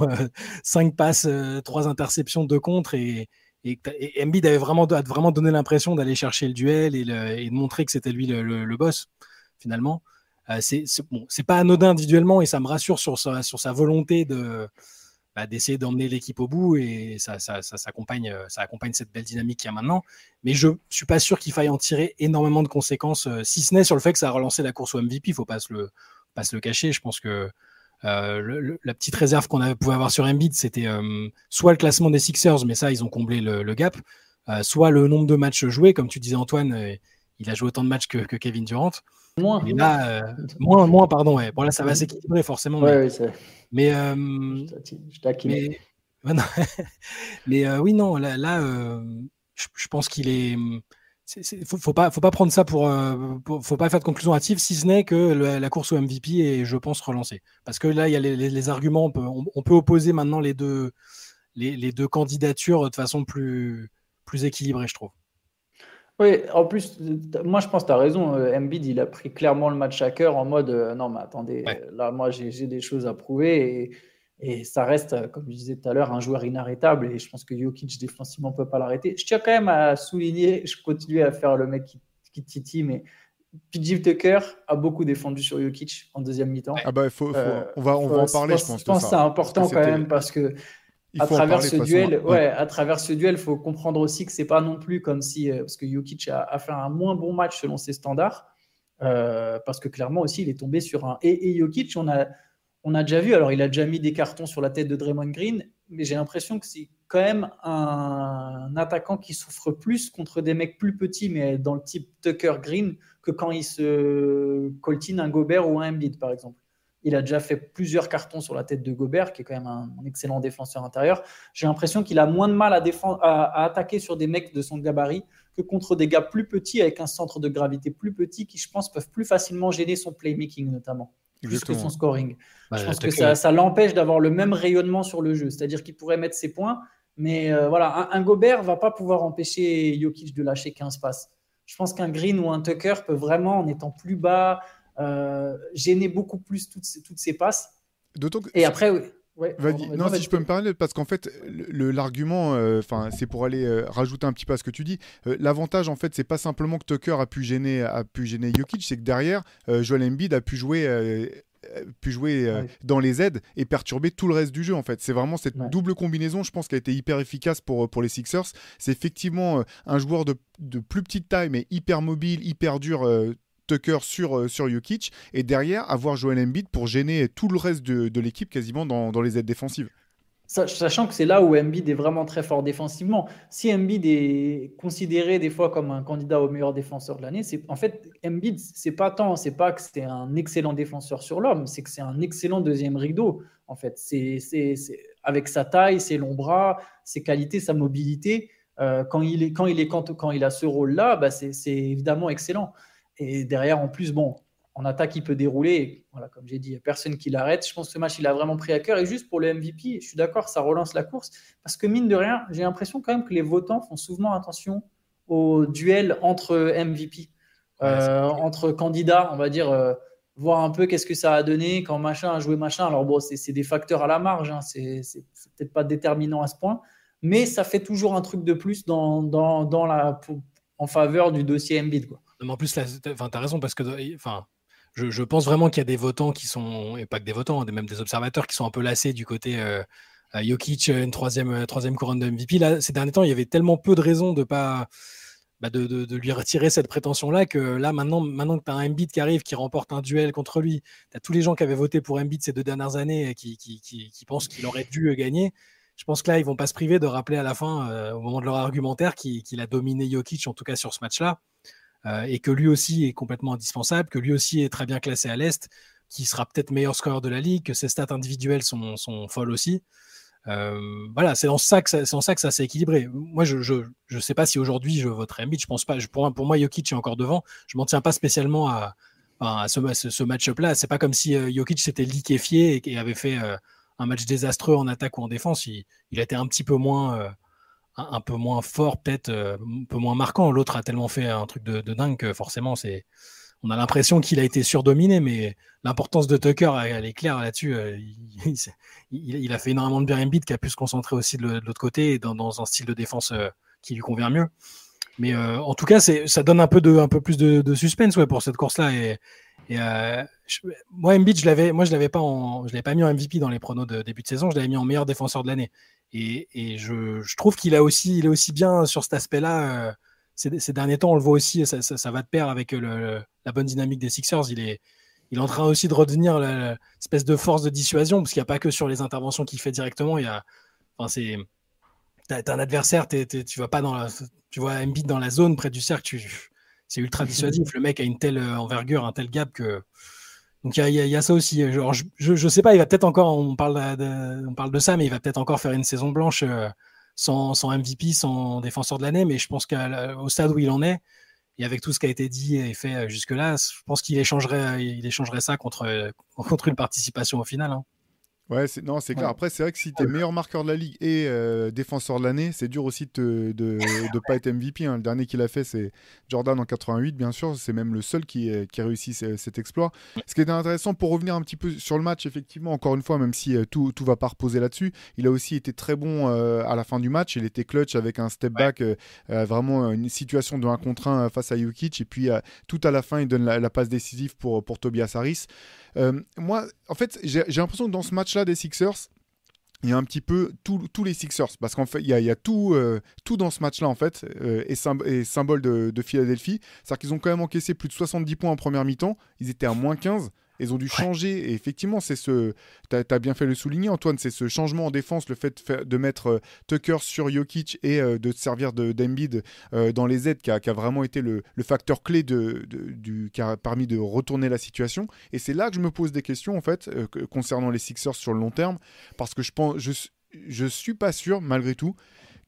Speaker 2: 5 passes, 3 interceptions, 2 contre et, et, et Embiid avait vraiment, a vraiment donné l'impression d'aller chercher le duel et, de montrer que c'était lui le, boss, finalement. Euh, c'est pas anodin individuellement et ça me rassure sur sa, sur sa volonté de bah, d'essayer d'emmener l'équipe au bout et ça, ça, ça, accompagne, ça accompagne cette belle dynamique qu'il y a maintenant. Mais je suis pas sûr qu'il faille en tirer énormément de conséquences, euh, si ce n'est sur le fait que ça a relancé la course au MVP. Il faut pas se le, pas se le cacher. Je pense que euh, la petite réserve qu'on pouvait avoir sur Embiid, c'était euh, soit le classement des Sixers, mais ça, ils ont comblé le, gap, euh, soit le nombre de matchs joués, comme tu disais Antoine, euh, il a joué autant de matchs que Kevin Durant.
Speaker 3: Moins.
Speaker 2: Et là, euh, moins, moins, pardon. Ouais. Bon, là, ça va s'équilibrer forcément.
Speaker 3: Ouais,
Speaker 2: mais,
Speaker 3: oui,
Speaker 2: mais,
Speaker 3: je
Speaker 2: mais, mais oui, non, là, là je, je, pense qu'il est il faut, faut, pas, faut pas prendre ça pour, euh, pour, faut pas faire de conclusion hâtive, si ce n'est que le, la course au MVP est, je pense, relancée. Parce que là, il y a les, les, les arguments, on peut, on, on peut, opposer maintenant les deux, les, les, deux candidatures de façon plus, plus équilibrée, je trouve.
Speaker 3: Oui, en plus, moi je pense que tu as raison. Embiid, il a pris clairement le match à cœur en mode euh, non, mais attendez, ouais. là, moi j'ai des choses à prouver. Et, et ça reste, comme je disais tout à l'heure, un joueur inarrêtable. Et je pense que Jokic défensivement ne peut pas l'arrêter. Je tiens quand même à souligner, je continue à faire le mec qui, qui titille, mais PJ Tucker a beaucoup défendu sur Jokic en deuxième mi-temps.
Speaker 1: Ah bah, faut, faut, euh, on va, on va en parler, je pense.
Speaker 3: Je pense que c'est important quand même parce que à travers ce duel, ouais. ouais. à travers ce duel, faut comprendre aussi que c'est pas non plus comme si, euh, parce que Jokic a, a, fait un moins bon match selon ses standards, euh, parce que clairement aussi, il est tombé sur un. Et, et Jokic, on a on a déjà vu, alors il a déjà mis des cartons sur la tête de Draymond Green, mais j'ai l'impression que c'est quand même un attaquant qui souffre plus contre des mecs plus petits, mais dans le type Tucker Green, que quand il se coltine un Gobert ou un Embiid, par exemple. Il a déjà fait plusieurs cartons sur la tête de Gobert, qui est quand même un, excellent défenseur intérieur. J'ai l'impression qu'il a moins de mal à, défendre, à, à, attaquer sur des mecs de son gabarit que contre des gars plus petits, avec un centre de gravité plus petit, qui, je pense, peuvent plus facilement gêner son playmaking, notamment plus que son scoring. Bah, je pense que ça, ça l'empêche d'avoir le même rayonnement sur le jeu. C'est-à-dire qu'il pourrait mettre ses points, mais euh, voilà, un, un Gobert va pas pouvoir empêcher Jokic de lâcher 15 passes. Je pense qu'un Green ou un Tucker peut vraiment, en étant plus bas, gêner beaucoup plus toutes ces, toutes ces passes.
Speaker 1: D'autant que...
Speaker 3: Et après, oui.
Speaker 1: Ouais, non, si je peux me parler, parce qu'en fait, l'argument, enfin, euh, c'est pour aller euh, rajouter un petit peu à ce que tu dis. Euh, L'avantage, en fait, c'est pas simplement que Tucker a pu gêner, a pu gêner Jokic, c'est que derrière, euh, Joel Embiid a pu jouer. pu jouer ouais. dans les aides et perturber tout le reste du jeu en fait. C'est vraiment cette ouais. double combinaison, je pense, qui a été hyper efficace pour, pour les Sixers. C'est effectivement un joueur de, de, plus petite taille mais hyper mobile, hyper dur Tucker sur, euh, sur Jokic et derrière avoir Joel Embiid pour gêner tout le reste de, de l'équipe quasiment dans, dans, les aides défensives.
Speaker 3: Sachant que c'est là où Embiid est vraiment très fort défensivement. Si Embiid est considéré des fois comme un candidat au meilleur défenseur de l'année, c'est en fait Embiid, c'est pas tant, c'est pas que c'est un excellent défenseur sur l'homme, c'est que c'est un excellent deuxième rideau. En fait, c'est avec sa taille, ses longs bras, ses qualités, sa mobilité. Euh, quand il est quand il est quand, il a ce rôle-là, bah c'est évidemment excellent. Et derrière, en plus, bon, en attaque, il peut dérouler. Et voilà, comme j'ai dit, il n'y a personne qui l'arrête. Je pense que ce match, il a vraiment pris à cœur. Et juste pour le MVP, je suis d'accord, ça relance la course. Parce que mine de rien, j'ai l'impression quand même que les votants font souvent attention au duel entre MVP, ouais, euh, entre candidats, on va dire, euh, voir un peu qu'est-ce que ça a donné quand machin a joué machin. Alors bon, c'est des facteurs à la marge, hein, c'est peut-être pas déterminant à ce point, mais ça fait toujours un truc de plus dans, dans, dans la, pour, en faveur du dossier Embiid. Quoi.
Speaker 2: En plus, tu as raison, parce que enfin, je, pense vraiment qu'il y a des votants qui sont, et pas que des votants, hein, même des observateurs qui sont un peu lassés du côté euh, Jokic, une troisième, troisième couronne de MVP. Là, ces derniers temps, il y avait tellement peu de raisons de pas. Bah, de, de, lui retirer cette prétention-là que là, maintenant, maintenant que tu as un Embiid qui arrive, qui remporte un duel contre lui, tu as tous les gens qui avaient voté pour Embiid ces deux dernières années et qui, qui, qui, pensent qu'il aurait dû gagner je pense que là, ils vont pas se priver de rappeler à la fin, euh, au moment de leur argumentaire, qu'il a dominé Jokic, en tout cas sur ce match-là, euh, et que lui aussi est complètement indispensable, que lui aussi est très bien classé à l'Est, qui sera peut-être meilleur scoreur de la ligue, que ses stats individuelles sont, folles aussi. Euh, voilà, c'est dans ça que ça, s'est équilibré. Moi, je, je, sais pas si aujourd'hui je voterai Embiid. Je pense pas. pour, pour moi, Jokic est encore devant. Je m'en tiens pas spécialement à, ce, ce, match-up là. C'est pas comme si Jokic s'était liquéfié et, avait fait un match désastreux en attaque ou en défense. Il, été un petit peu moins, euh, un, peu moins fort, peut-être euh, un peu moins marquant. L'autre a tellement fait un truc de, dingue que forcément, c'est, on a l'impression qu'il a été surdominé, mais l'importance de Tucker, elle, est claire là-dessus. Euh, il, a fait énormément de bien Embiid qui a pu se concentrer aussi de, l'autre côté dans, un style de défense qui lui convient mieux. Mais en tout cas, ça donne un peu, de, un peu plus de, suspense ouais, pour cette course-là. Et euh, moi, Embiid, je l'avais, moi, je l'avais pas je pas mis en MVP dans les pronos de début de saison. Je l'avais mis en meilleur défenseur de l'année. Et, je, je, trouve qu'il a aussi, il est aussi bien sur cet aspect-là. Euh, ces, derniers temps, on le voit aussi. Ça, ça, va de pair avec le, la bonne dynamique des Sixers. Il est, il est en train aussi de redevenir l'espèce de force de dissuasion, parce qu'il n'y a pas que sur les interventions qu'il fait directement. Il y a, enfin, c'est, t'as, un adversaire, tu vas pas dans tu vois Embiid dans la zone près du cercle, c'est ultra dissuasif. Le mec a une telle euh, envergure, un tel gap que. Donc il y, a ça aussi. Je, je, sais pas, il va peut-être encore, on parle de, ça, mais il va peut-être encore faire une saison blanche euh, sans, MVP, sans défenseur de l'année. Mais je pense qu'au stade où il en est, et avec tout ce qui a été dit et fait euh, jusque-là, je pense qu'il échangerait, il échangerait ça contre, contre une participation au final. Hein.
Speaker 1: Ouais, c'est, non, c'est clair. Après, c'est vrai que si tu es meilleur marqueur de la ligue et euh, défenseur de l'année, c'est dur aussi de ne pas être MVP. Hein. Le dernier qu'il a fait, c'est Jordan en 88, bien sûr. C'est même le seul qui, qui a réussi cet exploit. Ce qui est intéressant, pour revenir un petit peu sur le match, effectivement, encore une fois, même si euh, tout ne va pas reposer là-dessus, il a aussi été très bon euh, à la fin du match. Il était clutch avec un step back, vraiment une situation de 1 contre 1 face à Jokic. Et puis, tout à la fin, il donne la, la passe décisive pour, pour Tobias Harris. Euh, moi, en fait, j'ai l'impression que dans ce match-là des Sixers, il y a un petit peu tous les Sixers, parce qu'en fait, il y a, tout, euh, tout dans ce match-là, en fait, euh, et, symbole de, de Philadelphie. C'est-à-dire qu'ils ont quand même encaissé plus de 70 points en première mi-temps. Ils étaient à moins 15. Ils ont dû changer. Et effectivement, c'est ce. Tu as, bien fait le souligner, Antoine, c'est ce changement en défense, le fait de, mettre euh, Tucker sur Jokic et euh, de servir d'Embiid euh, dans les aides qui a, vraiment été le, facteur clé de, du, qui a permis de retourner la situation. Et c'est là que je me pose des questions, en fait, concernant les Sixers sur le long terme. Parce que je pense. Je, je suis pas sûr, malgré tout,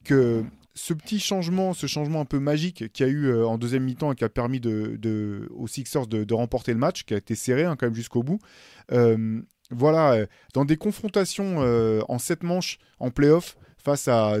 Speaker 1: que ce petit changement, ce changement un peu magique qu'il y a eu euh, en deuxième mi-temps et qui a permis aux Sixers de, remporter le match, qui a été serré hein, quand même jusqu'au bout. Euh, voilà, euh, dans des confrontations en sept manches en playoff face à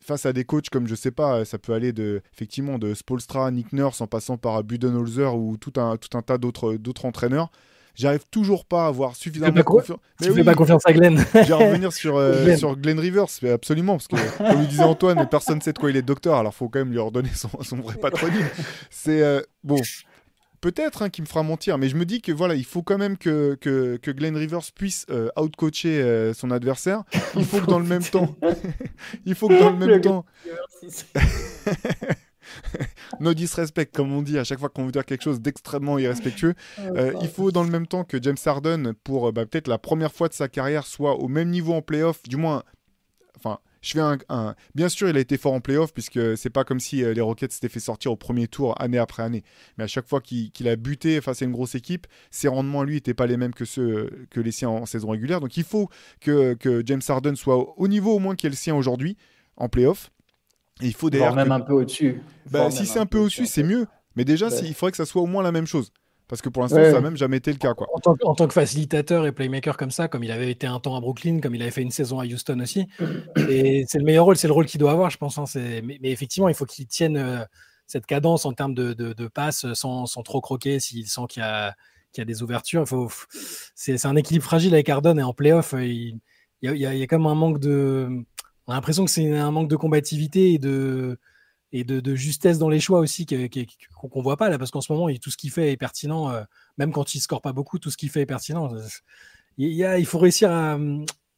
Speaker 1: face à des coachs comme je sais pas, ça peut aller de effectivement de Spolstra, Nick Nurse en passant par Budenholzer ou tout un tout un tas d'autres d'autres entraîneurs j'arrive toujours pas à avoir suffisamment
Speaker 2: confiance. Tu fais pas confiance à Glenn.
Speaker 1: je vais revenir sur, euh, Glenn. sur Glenn Rivers, absolument, parce que comme le disait Antoine, personne ne sait de quoi il est docteur, alors faut quand même lui redonner son, son vrai patronyme. C'est euh, bon. Peut-être hein, qui me fera mentir, mais je me dis que voilà, il faut quand même que, que, que Glenn Rivers puisse euh, outcoacher son adversaire. Il faut que dans le même temps, il faut que dans le même temps, no disrespect, comme on dit à chaque fois qu'on veut dire quelque chose d'extrêmement irrespectueux. Euh, il faut dans le même temps que James Harden, pour euh, bah, peut-être la première fois de sa carrière, soit au même niveau en playoff, du moins, enfin, je fais un, Bien sûr, il a été fort en playoff, puisque c'est pas comme si euh, les Rockets s'étaient fait sortir au premier tour année après année. Mais à chaque fois qu'il a buté face à une grosse équipe, ses rendements, lui, n'étaient pas les mêmes que ceux que les siens en, saison régulière. Donc il faut que, que James Harden soit au, niveau au moins qui est le sien aujourd'hui en playoff il faut
Speaker 3: d'ailleurs. même un peu au-dessus.
Speaker 1: Bah, si c'est un, peu au-dessus, c'est mieux. Mais déjà, il faudrait que ça soit au moins la même chose. Parce que pour l'instant, ça n'a même jamais été le cas. Quoi.
Speaker 2: En, tant, que facilitateur et playmaker comme ça, comme il avait été un temps à Brooklyn, comme il avait fait une saison à Houston aussi, c'est le meilleur rôle, c'est le rôle qu'il doit avoir, je pense. Hein, mais, mais, effectivement, il faut qu'il tienne euh, cette cadence en termes de, de, passes sans, sans, trop croquer s'il sent qu'il y, y, a des ouvertures. C'est un équilibre fragile avec Arden et en playoff, euh, il, il, y a, il y a comme un manque de on a l'impression que c'est un manque de combativité et de, et de, justesse dans les choix aussi qu'on ne voit pas là, parce qu'en ce moment, tout ce qu'il fait est pertinent, euh, même quand il score pas beaucoup, tout ce qu'il fait est pertinent. Il, faut réussir à,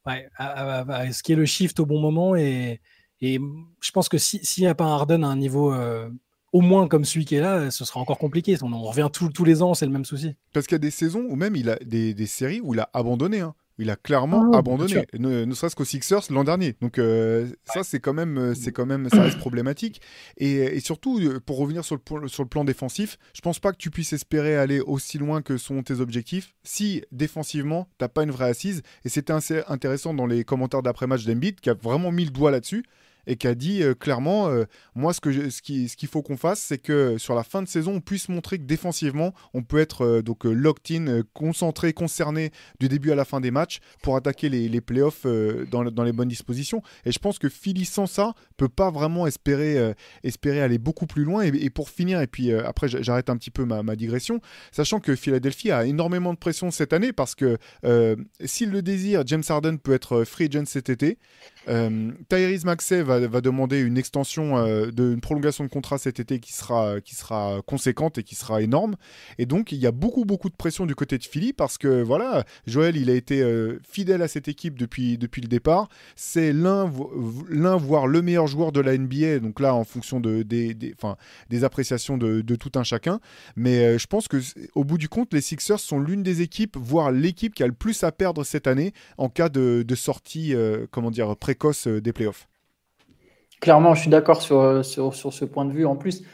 Speaker 2: ce qui est le shift au bon moment et, je pense que s'il n'y a pas un Harden à un niveau euh, au moins comme celui qui est là, ce sera encore compliqué. On, revient tous les ans, c'est le même souci.
Speaker 1: Parce qu'il y a des saisons où même il a des, des séries où il a abandonné. Hein. Il a clairement ah abandonné, ne, serait-ce qu'aux Sixers l'an dernier. Donc euh, ça, c'est quand même, euh, c'est quand même, ça reste problématique. Et, surtout, euh, pour revenir sur le, sur le plan défensif, je pense pas que tu puisses espérer aller aussi loin que sont tes objectifs si défensivement t'as pas une vraie assise. Et c'était intéressant dans les commentaires d'après-match d'Embiid qui a vraiment mis le doigt là-dessus et qui a dit euh, clairement euh, moi ce que ce qu'il ce qu'il faut qu'on fasse c'est que sur la fin de saison on puisse montrer que défensivement on peut être euh, donc locked in concentré concerné du début à la fin des matchs pour attaquer les, les playoffs dans, dans, les bonnes dispositions. Et je pense que Philly sans ça peut pas vraiment espérer espérer aller beaucoup plus loin. Et, pour finir et puis après j'arrête un petit peu ma, ma, digression sachant que Philadelphie a énormément de pression cette année parce que s'il le désire James Harden peut être free agent cet été. Tyrese Maxey va va, demander une extension, euh, une prolongation de contrat cet été qui sera, qui sera conséquente et qui sera énorme. Et donc, il y a beaucoup, beaucoup de pression du côté de Philly parce que, voilà, Joël, il a été euh, fidèle à cette équipe depuis, depuis le départ. C'est l'un, l'un, voire le meilleur joueur de la NBA. Donc là, en fonction de, des, des, des appréciations de, de, tout un chacun. Mais euh, je pense que au bout du compte, les Sixers sont l'une des équipes, voire l'équipe qui a le plus à perdre cette année en cas de, de sortie, comment dire, précoce des playoffs.
Speaker 3: Clairement, je suis d'accord sur, sur, sur, ce point de vue. En plus,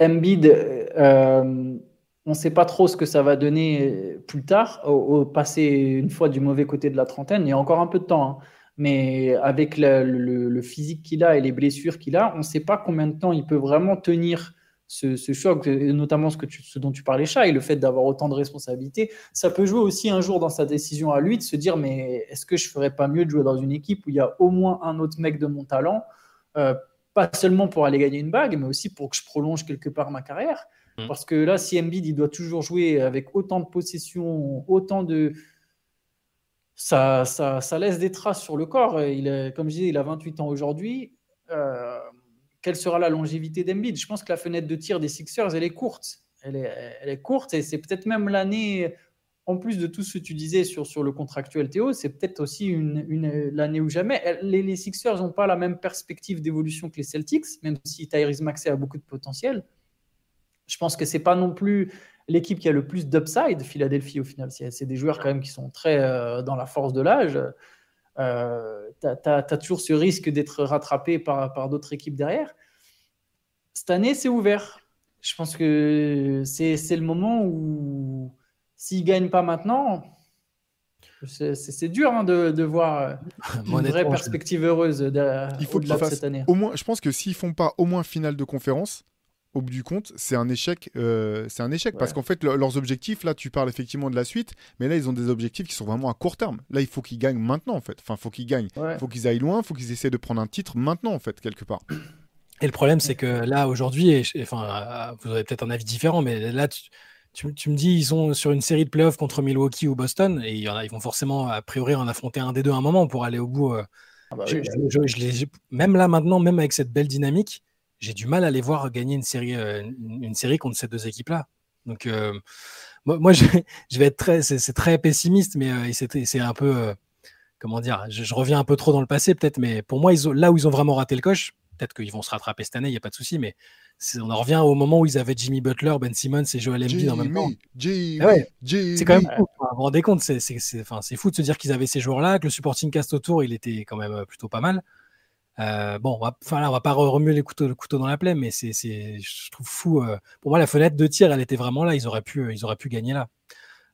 Speaker 3: Embiid, euh, on ne sait pas trop ce que ça va donner plus tard, au, passer une fois du mauvais côté de la trentaine. Il y a encore un peu de temps, hein. mais avec le, physique qu'il a et les blessures qu'il a, on ne sait pas combien de temps il peut vraiment tenir ce, ce choc, notamment ce dont tu parlais, Chat, et le fait d'avoir autant de responsabilités. Ça peut jouer aussi un jour dans sa décision à lui de se dire mais est-ce que je ferais pas mieux de jouer dans une équipe où il y a au moins un autre mec de mon talent euh, pas seulement pour aller gagner une bague, mais aussi pour que je prolonge quelque part ma carrière. Mm. Parce que là, si Embiid, il doit toujours jouer avec autant de possession, autant de... Ça, ça, ça laisse des traces sur le corps. Il est, comme je disais, il a 28 ans aujourd'hui. Euh, quelle sera la longévité d'Embiid? Je pense que la fenêtre de tir des Sixers, elle est courte. Elle est, elle est courte et c'est peut-être même l'année en plus de tout ce que tu disais sur, sur le contractuel Théo, c'est peut-être aussi une, une l'année ou jamais. Les, les Sixers n'ont pas la même perspective d'évolution que les Celtics, même si Tyrese Maxey a beaucoup de potentiel. Je pense que c'est pas non plus l'équipe qui a le plus d'upside, Philadelphie au final. C'est des joueurs quand même qui sont très euh, dans la force de l'âge. Euh, tu as, toujours ce risque d'être rattrapé par, par d'autres équipes derrière. Cette année, c'est ouvert. Je pense que c'est le moment où s'il ne gagne pas maintenant, c'est dur hein, de, voir euh, une vraie perspective heureuse de,
Speaker 1: il faut de cette année. Au moins, je pense que s'ils font pas au moins finale de conférence, au bout du compte, c'est un échec. Euh, c'est un échec parce qu'en fait, leurs objectifs, là, tu parles effectivement de la suite, mais là, ils ont des objectifs qui sont vraiment à court terme. Là, il faut qu'ils gagnent maintenant, en fait. Enfin, faut qu'ils gagnent. Il faut qu'ils aillent loin. Il faut qu'ils essaient de prendre un titre maintenant, en fait, quelque part.
Speaker 2: Et le problème, c'est que là, aujourd'hui, enfin, vous avez peut-être un avis différent, mais là, tu tu, me dis, ils sont sur une série de playoffs contre Milwaukee ou Boston, et il y en a, ils vont forcément, a priori, en affronter un des deux à un moment pour aller au bout. Euh. Ah bah même là, maintenant, même avec cette belle dynamique, j'ai du mal à les voir gagner une série, euh, une, série contre ces deux équipes-là. Donc, euh, moi, je, vais être très, c'est très pessimiste, mais c'est un peu, comment dire, je, reviens un peu trop dans le passé peut-être, mais pour moi, ils là où ils ont vraiment raté le coche, peut-être qu'ils vont se rattraper cette année, il n'y a pas de souci, mais on en revient au moment où ils avaient Jimmy Butler, Ben Simmons et Joel Embiid en même temps. Ah c'est quand même fou. vous vous rendez compte, c'est fou de se dire qu'ils avaient ces joueurs-là, que le supporting cast autour, il était quand même plutôt pas mal. Euh, bon, on va, enfin, va pas remuer les couteaux, le couteau dans la plaie, mais c'est, je trouve fou. Euh, pour moi, la fenêtre de tir, elle était vraiment là. Ils auraient pu, ils auraient pu gagner là.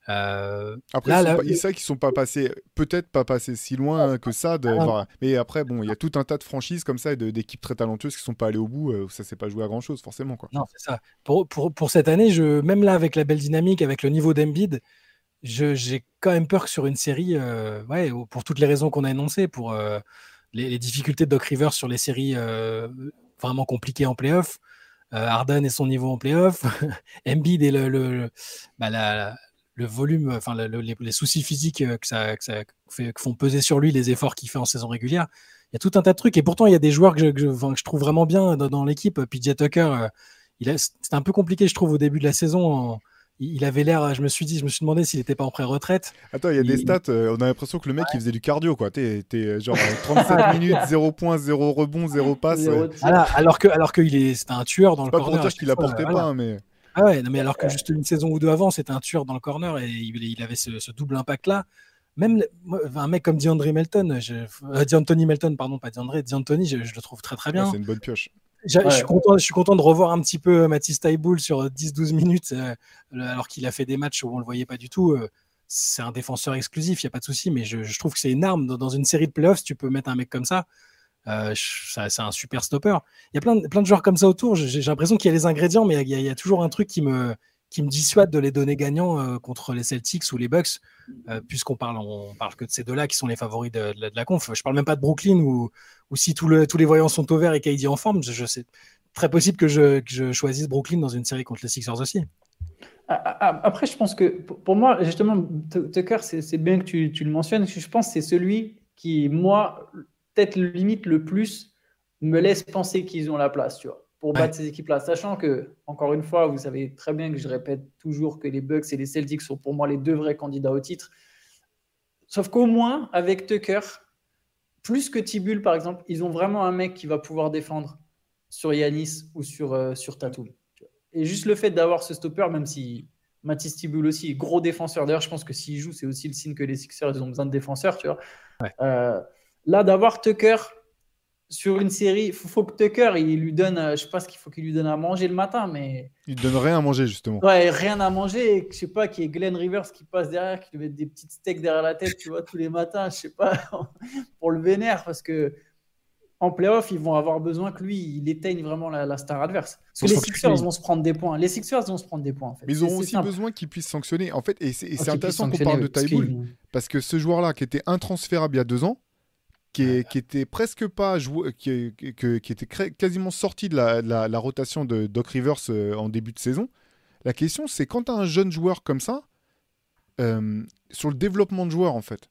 Speaker 1: Euh, après, là, ils, sont qu'ils sont pas passés, peut-être pas passés si loin que ça. De, ah. mais après, bon, il y a tout un tas de franchises comme ça et d'équipes très talentueuses qui sont pas allées au bout. Euh, ça s'est pas joué à grand chose, forcément. Quoi.
Speaker 2: Non, c'est ça. Pour, pour, pour, cette année, je, même là, avec la belle dynamique, avec le niveau d'Embiid, j'ai quand même peur que sur une série, euh, ouais, pour toutes les raisons qu'on a énoncées, pour les, difficultés de Doc Rivers sur les séries vraiment compliquées en playoff. Harden et son niveau en playoff, Embiid et le, le bah, la, le volume, enfin les, soucis physiques euh, que ça, fait, font peser sur lui les efforts qu'il fait en saison régulière, il y a tout un tas de trucs. Et pourtant, il y a des joueurs que je, que je, enfin, que je trouve vraiment bien dans, dans l'équipe. PJ Tucker, euh, c'était un peu compliqué, je trouve, au début de la saison. En- il avait l'air, je me suis dit, je me suis demandé s'il n'était pas en pré-retraite.
Speaker 1: Attends, il y a des stats, euh, on a l'impression que le mec il faisait du cardio quoi. T'es euh, genre euh, 37 minutes, 0 points, 0 rebond, 0 passe. Euh.
Speaker 2: Voilà, alors que, alors qu'il est, c'était un tueur dans le
Speaker 1: Pas pour
Speaker 2: corner. à
Speaker 1: dire
Speaker 2: chaque
Speaker 1: qu'il apportait
Speaker 2: voilà.
Speaker 1: pas, mais.
Speaker 2: Ah ouais, non, mais alors que juste une saison ou deux avant, c'était un tueur dans le corner et il, il avait ce, ce double impact-là. Même un mec comme DeAndre Melton, je, euh, DeAnthony Melton, pardon, pas DeAndre, DeAnthony, je, je le trouve très très
Speaker 1: Ouais,
Speaker 2: bien.
Speaker 1: c'est une bonne pioche.
Speaker 3: Ouais.
Speaker 2: Je, suis content, je suis content de revoir un petit peu Mathis Taiboul sur 10-12 minutes, euh, alors qu'il a fait des matchs où on le voyait pas du tout. euh, c'est un défenseur exclusif, il n'y a pas de souci, mais je, je trouve que c'est une arme. Dans, dans une série de playoffs, tu peux mettre un mec comme ça. Euh, c'est un super stopper. Il y a plein de, joueurs comme ça autour. J'ai l'impression qu'il y a les ingrédients, mais il y a, toujours un truc qui me, dissuade de les donner gagnants euh, contre les Celtics ou les Bucks, euh, puisqu'on parle, parle que de ces deux-là qui sont les favoris de, la, conf. Je parle même pas de Brooklyn où, si tous les voyants sont au vert et KD en forme, je, je sais très possible que je, choisisse Brooklyn dans une série contre les Sixers aussi.
Speaker 3: Après, je pense que pour moi, justement, Tu- Tucker, c'est bien que tu, tu le mentionnes. Je pense que c'est celui qui, moi, peut-être limite le plus, me laisse penser qu'ils ont la place, tu vois, pour
Speaker 2: Ouais.
Speaker 3: battre ces équipes-là. Sachant que, encore une fois, vous savez très bien que je répète toujours que les Bucks et les Celtics sont pour moi les deux vrais candidats au titre. Sauf qu'au moins, avec Tucker, plus que Tibul, par exemple, ils ont vraiment un mec qui va pouvoir défendre sur Yanis ou sur, euh, sur Tatum. Et juste le fait d'avoir ce stopper, même si Mathis Tibul aussi est gros défenseur, d'ailleurs, je pense que s'il joue, c'est aussi le signe que les Sixers, ils ont besoin de défenseurs, tu vois. Euh, là, d'avoir Tucker sur une série, il faut, faut que Tucker, il lui donne, euh, je sais pas ce qu'il faut qu'il lui donne à manger le matin, mais
Speaker 1: Il donne rien à manger justement.
Speaker 3: Ouais, rien à manger, et je sais pas, qu'il y ait Glenn Rivers qui passe derrière, qui lui met des petites steaks derrière la tête, tu vois, tous les matins, je sais pas, pour le vénère, parce que en playoff, ils vont avoir besoin que lui, il éteigne vraiment la, la star adverse. Parce que les Sixers vont se prendre des points. Les Sixers vont se prendre des points, en fait.
Speaker 1: Mais ils auront aussi
Speaker 3: simple.
Speaker 1: besoin qu'ils puissent sanctionner. En fait, et c'est
Speaker 3: puissent
Speaker 1: intéressant qu'on parle de Tybull parce que ce joueur-là qui était intransférable il y a deux ans, qui, est- qui était presque pas joué, qui, qui- qui était quasiment sorti de la, de la- la rotation de Doc Rivers euh, en début de saison. La question, c'est quand tu as un jeune joueur comme ça, euh, sur le développement de joueurs en fait.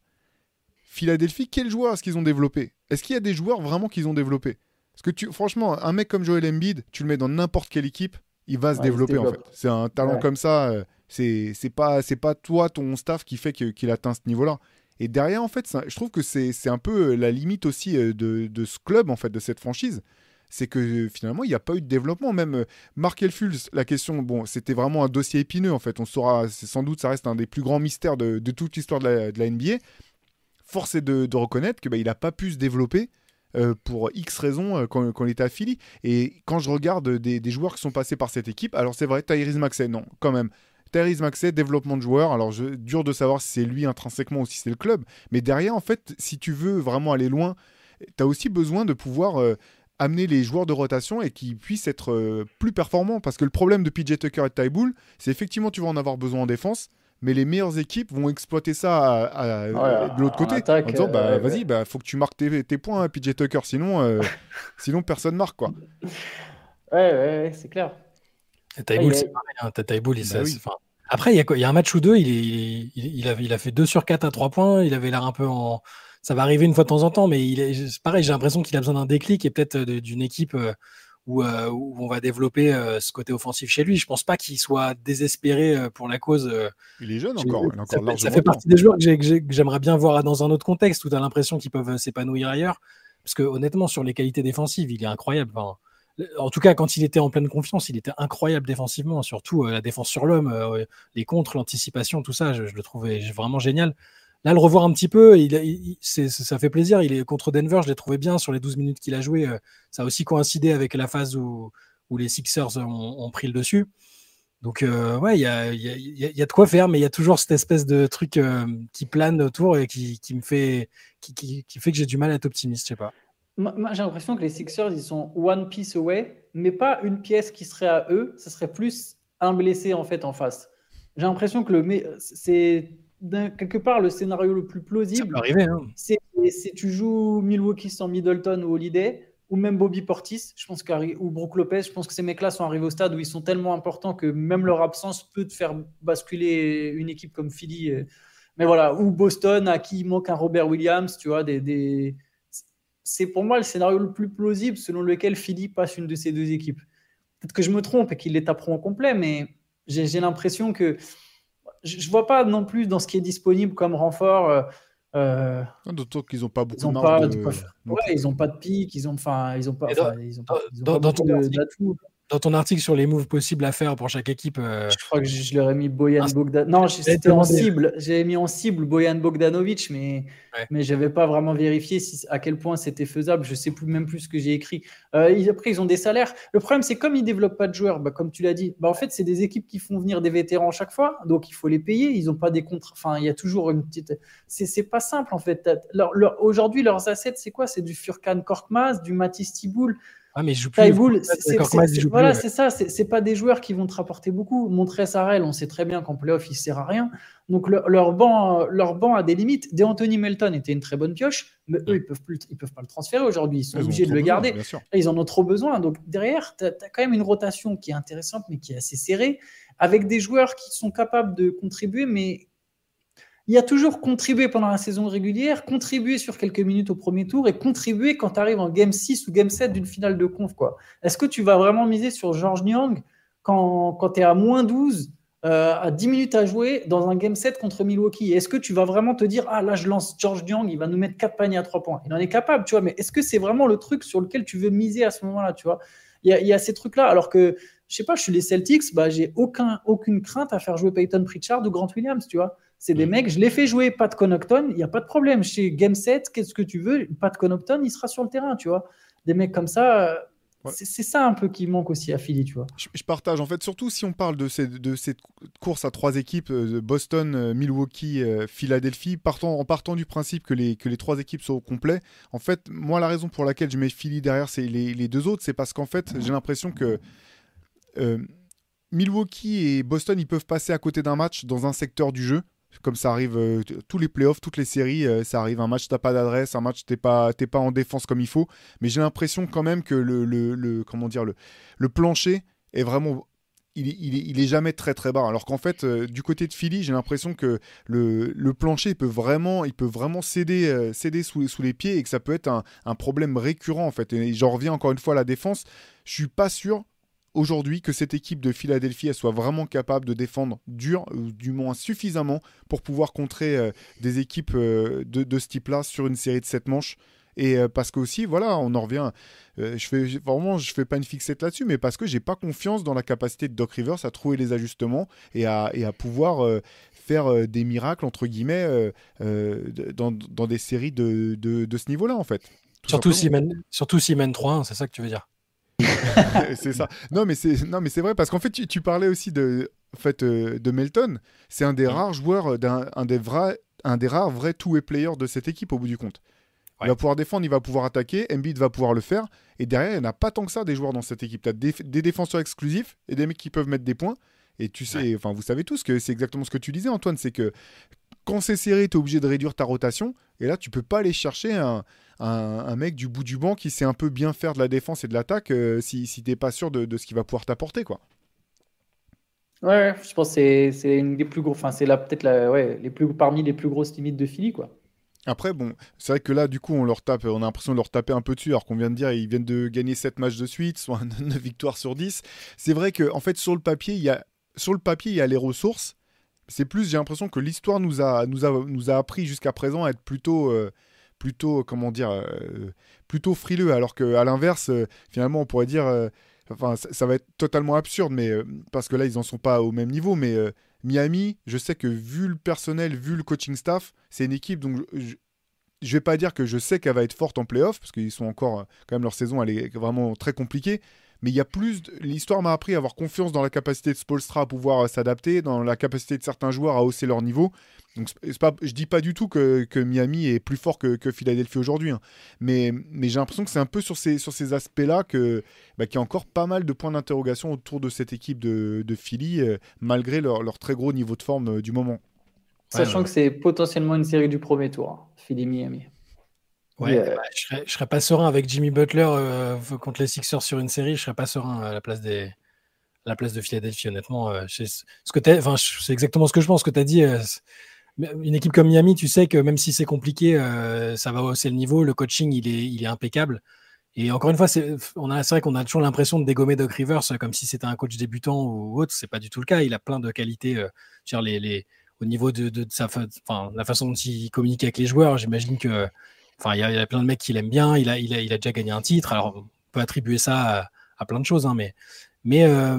Speaker 1: Philadelphie, quel joueur est-ce qu'ils ont développé? Est-ce qu'il y a des joueurs vraiment qu'ils ont développé? Parce que tu, franchement, un mec comme Joel Embiid, tu le mets dans n'importe quelle équipe, il va se
Speaker 3: Ouais, il se
Speaker 1: développer en fait. C'est un talent
Speaker 3: Ouais.
Speaker 1: comme ça. euh, c'est pas pas toi ton staff qui fait qu'il atteint ce niveau-là. Et derrière en fait, je trouve que c'est un peu euh, la limite aussi euh, de, ce club en fait, de cette franchise. C'est que euh, finalement il n'y a pas eu de développement. Même euh, Mark Elfulz, la question, bon, c'était vraiment un dossier épineux en fait. On saura, sans doute, ça reste un des plus grands mystères de, toute l'histoire de la, NBA. Force est de, reconnaître que bah, n'a pas pu se développer pour X raisons quand, quand il était à Philly. Et quand je regarde des, des joueurs qui sont passés par cette équipe, alors c'est vrai, Tyrese Maxey, non, quand même. Tyrese Maxey, développement de joueur. Alors, je, dur de savoir si c'est lui intrinsèquement ou si c'est le club. Mais derrière, en fait, si tu veux vraiment aller loin, tu as aussi besoin de pouvoir euh, amener les joueurs de rotation et qu'ils puissent être euh, plus performants. Parce que le problème de PJ Tucker et de Ty Bull, c'est effectivement tu vas en avoir besoin en défense. Mais les meilleures équipes vont exploiter ça à- à-
Speaker 3: Ouais,
Speaker 1: de l'autre côté.
Speaker 3: attaque,
Speaker 1: en disant,
Speaker 3: euh,
Speaker 1: bah, vas-y, bah, faut que tu marques tes, tes points, hein, PJ Tucker. Sinon, euh, sinon personne marque. Quoi.
Speaker 3: Ouais, ouais, ouais, c'est clair. A-
Speaker 2: c'est pareil. Hein.
Speaker 1: Bah oui.
Speaker 2: Après, il y, a quoi- il y a un match ou deux, il, est, il, il, a, il a fait 2 sur 4 à 3 points. Il avait l'air un peu en. Ça va arriver une fois de temps en temps, mais il est, c'est pareil, j'ai l'impression qu'il a besoin d'un déclic et peut-être de- d'une équipe euh, où, euh, où on va développer euh, ce côté offensif chez lui. Je pense pas qu'il soit désespéré euh, pour la cause. euh,
Speaker 1: Il est jeune encore.
Speaker 2: Ça,
Speaker 1: encore
Speaker 2: fait, ça fait partie des joueurs que j'ai- que j'ai- que j'aimerais bien voir dans un autre contexte où tu as l'impression qu'ils peuvent euh, s'épanouir ailleurs. Parce que honnêtement, sur les qualités défensives, il est incroyable. Enfin, en tout cas, quand il était en pleine confiance, il était incroyable défensivement. Surtout euh, la défense sur l'homme, euh, les contres, l'anticipation, tout ça, je, le trouvais vraiment génial. Là, le revoir un petit peu, ça fait plaisir. Il est contre Denver, je l'ai trouvé bien sur les 12 minutes qu'il a joué. euh, ça a aussi coïncidé avec la phase où, où les Sixers ont, pris le dessus. Donc, euh, ouais, il y a, y, a, y y a de quoi faire, mais il y a toujours cette espèce de truc euh, qui plane autour et qui, qui me fait, qui- qui fait que j'ai du mal à être optimiste, je sais pas.
Speaker 3: Moi, j'ai l'impression que les Sixers, ils sont one piece away, mais pas une pièce qui serait à eux. Ce serait plus un blessé en fait en face. J'ai l'impression que le, c'est quelque part le scénario le plus
Speaker 2: Ça
Speaker 3: plausible.
Speaker 2: peut arriver, hein.
Speaker 3: C'est si tu joues Milwaukee sans Middleton ou Holiday, ou même Bobby Portis, je pense ou Brook Lopez, je pense que ces mecs-là sont arrivés au stade où ils sont tellement importants que même leur absence peut te faire basculer une équipe comme Philly. euh. Mais voilà, ou Boston à qui il manque un Robert Williams, tu vois, des, des- c'est pour moi le scénario le plus plausible selon lequel Philly passe une de ces deux équipes. Peut-être que je me trompe et qu'ils les taperont au complet, mais j'ai l'impression que je ne vois pas non plus dans ce qui est disponible comme renfort. Euh,
Speaker 1: euh D'autant qu'ils n'ont pas beaucoup
Speaker 3: ils
Speaker 1: de marge.
Speaker 3: De... Ouais, ils n'ont pas de pic, ils n'ont enfin, ils ont pas, ils ont pas, ils
Speaker 2: ont dans ton article sur les moves possibles à faire pour chaque équipe. Euh,
Speaker 3: je crois que je, leur ai mis Boyan ah, Bogdanovic. Non, c'était en cible. J'ai mis en cible Boyan Bogdanovic, mais, mais je n'avais pas vraiment vérifié si, à quel point c'était faisable. Je ne sais plus même plus ce que j'ai écrit. Euh, après, ils ont des salaires. Le problème, c'est comme ils ne développent pas de joueurs, bah, comme tu l'as dit, bah, en fait, c'est des équipes qui font venir des vétérans chaque fois. Donc, il faut les payer. Ils n'ont pas des contrats. Enfin, il y a toujours une petite. C'est pas simple, en fait. Aujourd'hui, leurs assets, c'est quoi? C'est du Furkan Korkmaz, du Matisse Tiboul.
Speaker 2: Ah, mais je joue plus.
Speaker 3: voilà, c'est ça. C'est pas des joueurs qui vont te rapporter beaucoup. Montrer Sarel, on sait très bien qu'en playoff, il sert à rien. Donc leur, banc, leur banc a des limites. Des Anthony Melton était une très bonne pioche, mais eux, ils peuvent plus, ils peuvent pas le transférer aujourd'hui. Ils sont obligés de le garder. ils en ont trop besoin. Donc derrière, tu as, quand même une rotation qui est intéressante, mais qui est assez serrée, avec des joueurs qui sont capables de contribuer, mais il a toujours contribué pendant la saison régulière, contribué sur quelques minutes au premier tour et contribué quand tu arrives en game 6 ou game 7 d'une finale de conf. Est-ce que tu vas vraiment miser sur George Nyang quand, quand tu es à moins 12, euh, à 10 minutes à jouer dans un game 7 contre Milwaukee? Est-ce que tu vas vraiment te dire, ah là, je lance George Nyang, il va nous mettre 4 paniers à 3 points? Il en est capable, tu vois, mais est-ce que c'est vraiment le truc sur lequel tu veux miser à ce moment-là, tu vois? Il y, a, ces trucs-là, alors que je sais pas, je suis les Celtics, bah, j'ai aucun, aucune crainte à faire jouer Peyton Pritchard ou Grant Williams, tu vois? C'est des mm. mecs, je les fais jouer Pat Connaughton, il n'y a pas de problème. Chez Game 7, qu'est-ce que tu veux Pat Connaughton, il sera sur le terrain, tu vois. Des mecs comme ça, euh, c'est ça un peu qui manque aussi à Philly, tu vois.
Speaker 1: Je, partage, en fait, surtout si on parle de, ces, de cette course à trois équipes, euh, Boston, euh, Milwaukee, Philadelphie, partant, en partant du principe que les, que les trois équipes sont au complet. En fait, moi, la raison pour laquelle je mets Philly derrière c'est les, les, deux autres, c'est parce qu'en fait, j'ai l'impression que Milwaukee et Boston, ils peuvent passer à côté d'un match dans un secteur du jeu comme ça arrive euh, tous les playoffs, toutes les séries, euh, ça arrive un match t'as pas d'adresse, un match t'es pas pas en défense comme il faut, mais j'ai l'impression quand même que le, comment dire le, le plancher est vraiment il, il, est jamais très très bas. Alors qu'en fait, euh, du côté de Philly, j'ai l'impression que le, le, plancher peut vraiment, il peut vraiment céder, céder sous, sous, les pieds et que ça peut être un, un problème récurrent en fait. Et j'en reviens encore une fois à la défense. Je suis pas sûr aujourd'hui que cette équipe de Philadelphie soit vraiment capable de défendre dur, ou du moins suffisamment pour pouvoir contrer euh, des équipes euh, de, ce type-là sur une série de 7 manches. Et euh, parce que aussi, voilà, on en revient. je fais vraiment, je fais pas une fixette là-dessus, mais parce que j'ai pas confiance dans la capacité de Doc Rivers à trouver les ajustements et à, et à pouvoir faire des miracles entre guillemets dans, dans, des séries de, de, ce niveau-là en fait.
Speaker 2: Surtout s'il mène, surtout mène 3 c'est ça que tu veux dire?
Speaker 1: c'est ça. Non, mais c'est non, mais c'est vrai parce qu'en fait, tu, parlais aussi de en fait euh, de Melton. C'est un des rares joueurs, euh, d'un un des vrais, un des rares vrais two-way players de cette équipe au bout du compte. Il va pouvoir défendre, il va pouvoir attaquer, Embiid va pouvoir le faire. Et derrière, il n'y en a pas tant que ça des joueurs dans cette équipe. Tu as des, défenseurs exclusifs et des mecs qui peuvent mettre des points. Et tu sais, enfin, vous savez tous que c'est exactement ce que tu disais, Antoine, c'est que quand c'est serré, tu es obligé de réduire ta rotation. Et là, tu peux pas aller chercher un, un, mec du bout du banc qui sait un peu bien faire de la défense et de l'attaque euh, si, si t'es pas sûr de, ce qu'il va pouvoir t'apporter, quoi.
Speaker 3: Ouais, je pense que c'est une des plus gros, enfin c'est peut-être la, ouais, les plus parmi les plus grosses limites de Philly, quoi.
Speaker 1: Après, bon, c'est vrai que là, du coup, on leur tape, on a l'impression de leur taper un peu dessus, alors qu'on vient de dire, ils viennent de gagner 7 matchs de suite, soit 9 victoires sur 10. C'est vrai que, en fait, sur le papier, il y a, sur le papier, il y a les ressources. C'est plus, j'ai l'impression que l'histoire nous a, nous, a, nous a appris jusqu'à présent à être plutôt, euh, plutôt, comment dire, euh, plutôt frileux, alors qu'à l'inverse, euh, finalement, on pourrait dire, euh, enfin, ça, va être totalement absurde, mais parce que là, ils n'en sont pas au même niveau, mais Miami, je sais que vu le personnel, vu le coaching staff, c'est une équipe donc je, je vais pas dire que je sais qu'elle va être forte en playoff, parce qu'ils sont encore, quand même, leur saison, elle est vraiment très compliquée, mais il y a plus. L'histoire m'a appris à avoir confiance dans la capacité de Spolstra à pouvoir s'adapter, dans la capacité de certains joueurs à hausser leur niveau. Donc, c'est pas, je dis pas du tout que, que Miami est plus fort que, que Philadelphie aujourd'hui, hein. mais, mais j'ai l'impression que c'est un peu sur ces, sur ces aspects-là que bah, qu'il y a encore pas mal de points d'interrogation autour de cette équipe de, de Philly, euh, malgré leur, leur, très gros niveau de forme euh, du moment.
Speaker 3: Sachant que c'est potentiellement une série du premier tour, hein, Philly-Miami.
Speaker 2: Ouais, bah, je, serais, je serais pas serein avec Jimmy Butler euh, contre les Sixers sur une série, je serais pas serein à la place des, à la place de Philadelphie, honnêtement. que c'est exactement ce que je pense. Ce que tu as dit, une équipe comme Miami, tu sais que même si c'est compliqué, ça va hausser le niveau. Le coaching, il est, il est impeccable. Et encore une fois, c'est vrai qu'on a toujours l'impression de dégommer Doc Rivers comme si c'était un coach débutant ou autre. C'est pas du tout le cas. Il a plein de qualités. les, les, au niveau de, de, sa, enfin, la façon dont il communique avec les joueurs, j'imagine que, il y, a, plein de mecs qui l'aiment bien. Il a, déjà gagné un titre. Alors, on peut attribuer ça à, plein de choses, hein, mais, mais euh,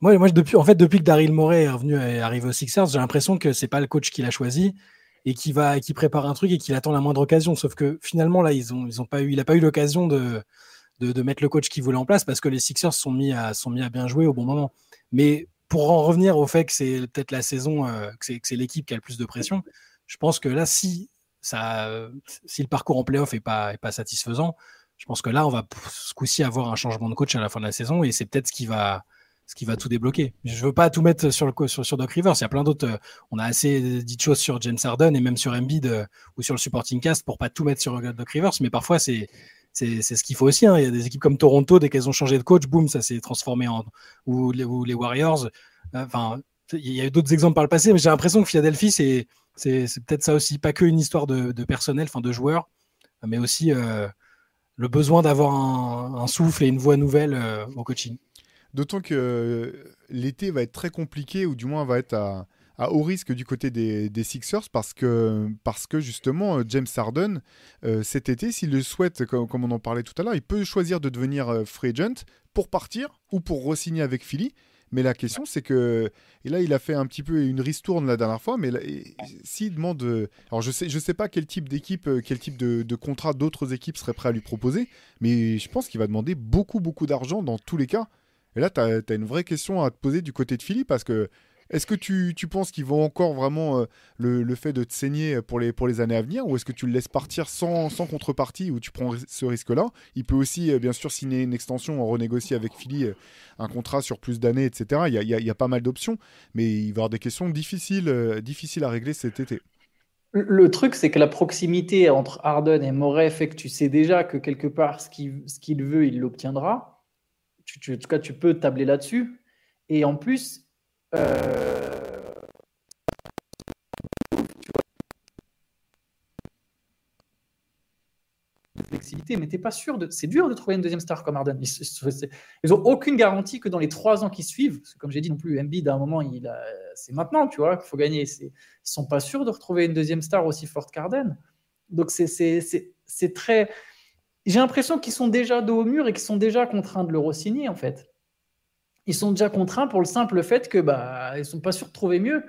Speaker 2: moi, depuis, en fait, depuis que Daryl Morey est revenu et arrivé aux Sixers, j'ai l'impression que c'est pas le coach qu'il a choisi et qui va, qui prépare un truc et qu'il attend la moindre occasion. Sauf que finalement, là, ils ont, pas eu, il a pas eu l'occasion de, mettre le coach qu'il voulait en place parce que les Sixers sont mis à, sont mis à bien jouer au bon moment. Mais pour en revenir au fait que c'est peut-être la saison, euh, que c'est l'équipe qui a le plus de pression, je pense que là, si, si le parcours en playoff n'est pas, est pas satisfaisant, je pense que là, on va ce coup-ci avoir un changement de coach à la fin de la saison et c'est peut-être ce qui va ce qui va tout débloquer. Je veux pas tout mettre sur, le, Doc Rivers. Il y a plein d'autres. Euh, on a assez dit de choses sur James Harden et même sur Embiid euh, ou sur le supporting cast pour pas tout mettre sur Doc Rivers. Mais parfois, c'est ce qu'il faut aussi. Hein. Il y a des équipes comme Toronto, dès qu'elles ont changé de coach, boum, ça s'est transformé en. Ou les, les Warriors. Euh, enfin, il y a eu d'autres exemples par le passé, mais j'ai l'impression que Philadelphie, c'est peut-être ça aussi. Pas que une histoire de, personnel, enfin de joueurs, mais aussi euh, le besoin d'avoir un, souffle et une voix nouvelle euh, au coaching.
Speaker 1: D'autant que l'été va être très compliqué, ou du moins va être à, à haut risque du côté des, Sixers parce que, parce que justement James Harden euh, cet été s'il le souhaite comme, on en parlait tout à l'heure il peut choisir de devenir euh, free agent pour partir ou pour re-signer avec Philly mais la question c'est que et là il a fait un petit peu une ristourne la dernière fois mais s'il demande euh, alors je sais je sais pas quel type d'équipe quel type de, contrat d'autres équipes seraient prêts à lui proposer mais je pense qu'il va demander beaucoup beaucoup d'argent dans tous les cas. Et là tu as, une vraie question à te poser du côté de Philly parce que est-ce que tu, penses qu'ils vont encore vraiment euh, le, fait de te saigner pour les, pour les années à venir ou est-ce que tu le laisses partir sans, contrepartie ou tu prends ce risque-là? Il peut aussi, euh, bien sûr, signer une extension, en renégocier avec Philly euh, un contrat sur plus d'années, etc. Il y, a, pas mal d'options, mais il va y avoir des questions difficiles, difficiles à régler cet été.
Speaker 3: Le truc, c'est que la proximité entre Harden et Moret fait que tu sais déjà que quelque part, ce qu'il veut, il l'obtiendra. en tout cas, tu peux tabler là-dessus. Et en plus, euh, flexibilité, mais t'es pas sûr de. C'est dur de trouver une deuxième star comme Arden. Ils, ils ont aucune garantie que dans les trois ans qui suivent, comme j'ai dit non plus, Embiid à un moment, il c'est maintenant, tu vois, qu'il faut gagner. Ils sont pas sûrs de retrouver une deuxième star aussi forte qu'Arden. Donc c'est très. J'ai l'impression qu'ils sont déjà dos au mur et qu'ils sont déjà contraints de le re-signer en fait ils sont déjà contraints pour le simple fait que bah ils sont pas sûrs de trouver mieux.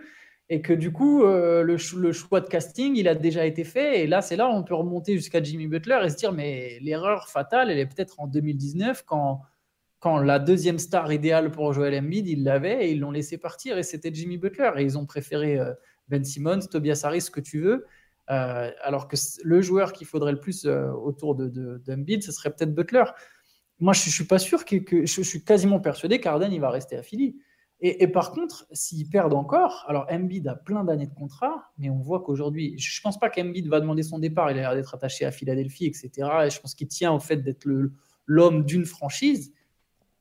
Speaker 3: Et que du coup euh, le, choix de casting il a déjà été fait. Et là c'est là on peut remonter jusqu'à Jimmy Butler et se dire mais l'erreur fatale elle est peut-être en 2019 quand quand la deuxième star idéale pour Joel Embiid ils l'avaient et ils l'ont laissé partir. Et c'était Jimmy Butler. Et ils ont préféré euh, Ben Simmons, Tobias Harris, ce que tu veux. Euh, alors que le joueur qu'il faudrait le plus autour de, de, ce serait peut-être Butler moi, je ne suis pas sûr que, je, suis quasiment persuadé qu'Arden il va rester à Philly. Et, par contre, s'ils perdent encore, alors Embiid a plein d'années de contrat, mais on voit qu'aujourd'hui, je ne pense pas qu'Embiid va demander son départ, il a l'air d'être attaché à Philadelphie, etc. Et je pense qu'il tient au fait d'être l'homme d'une franchise.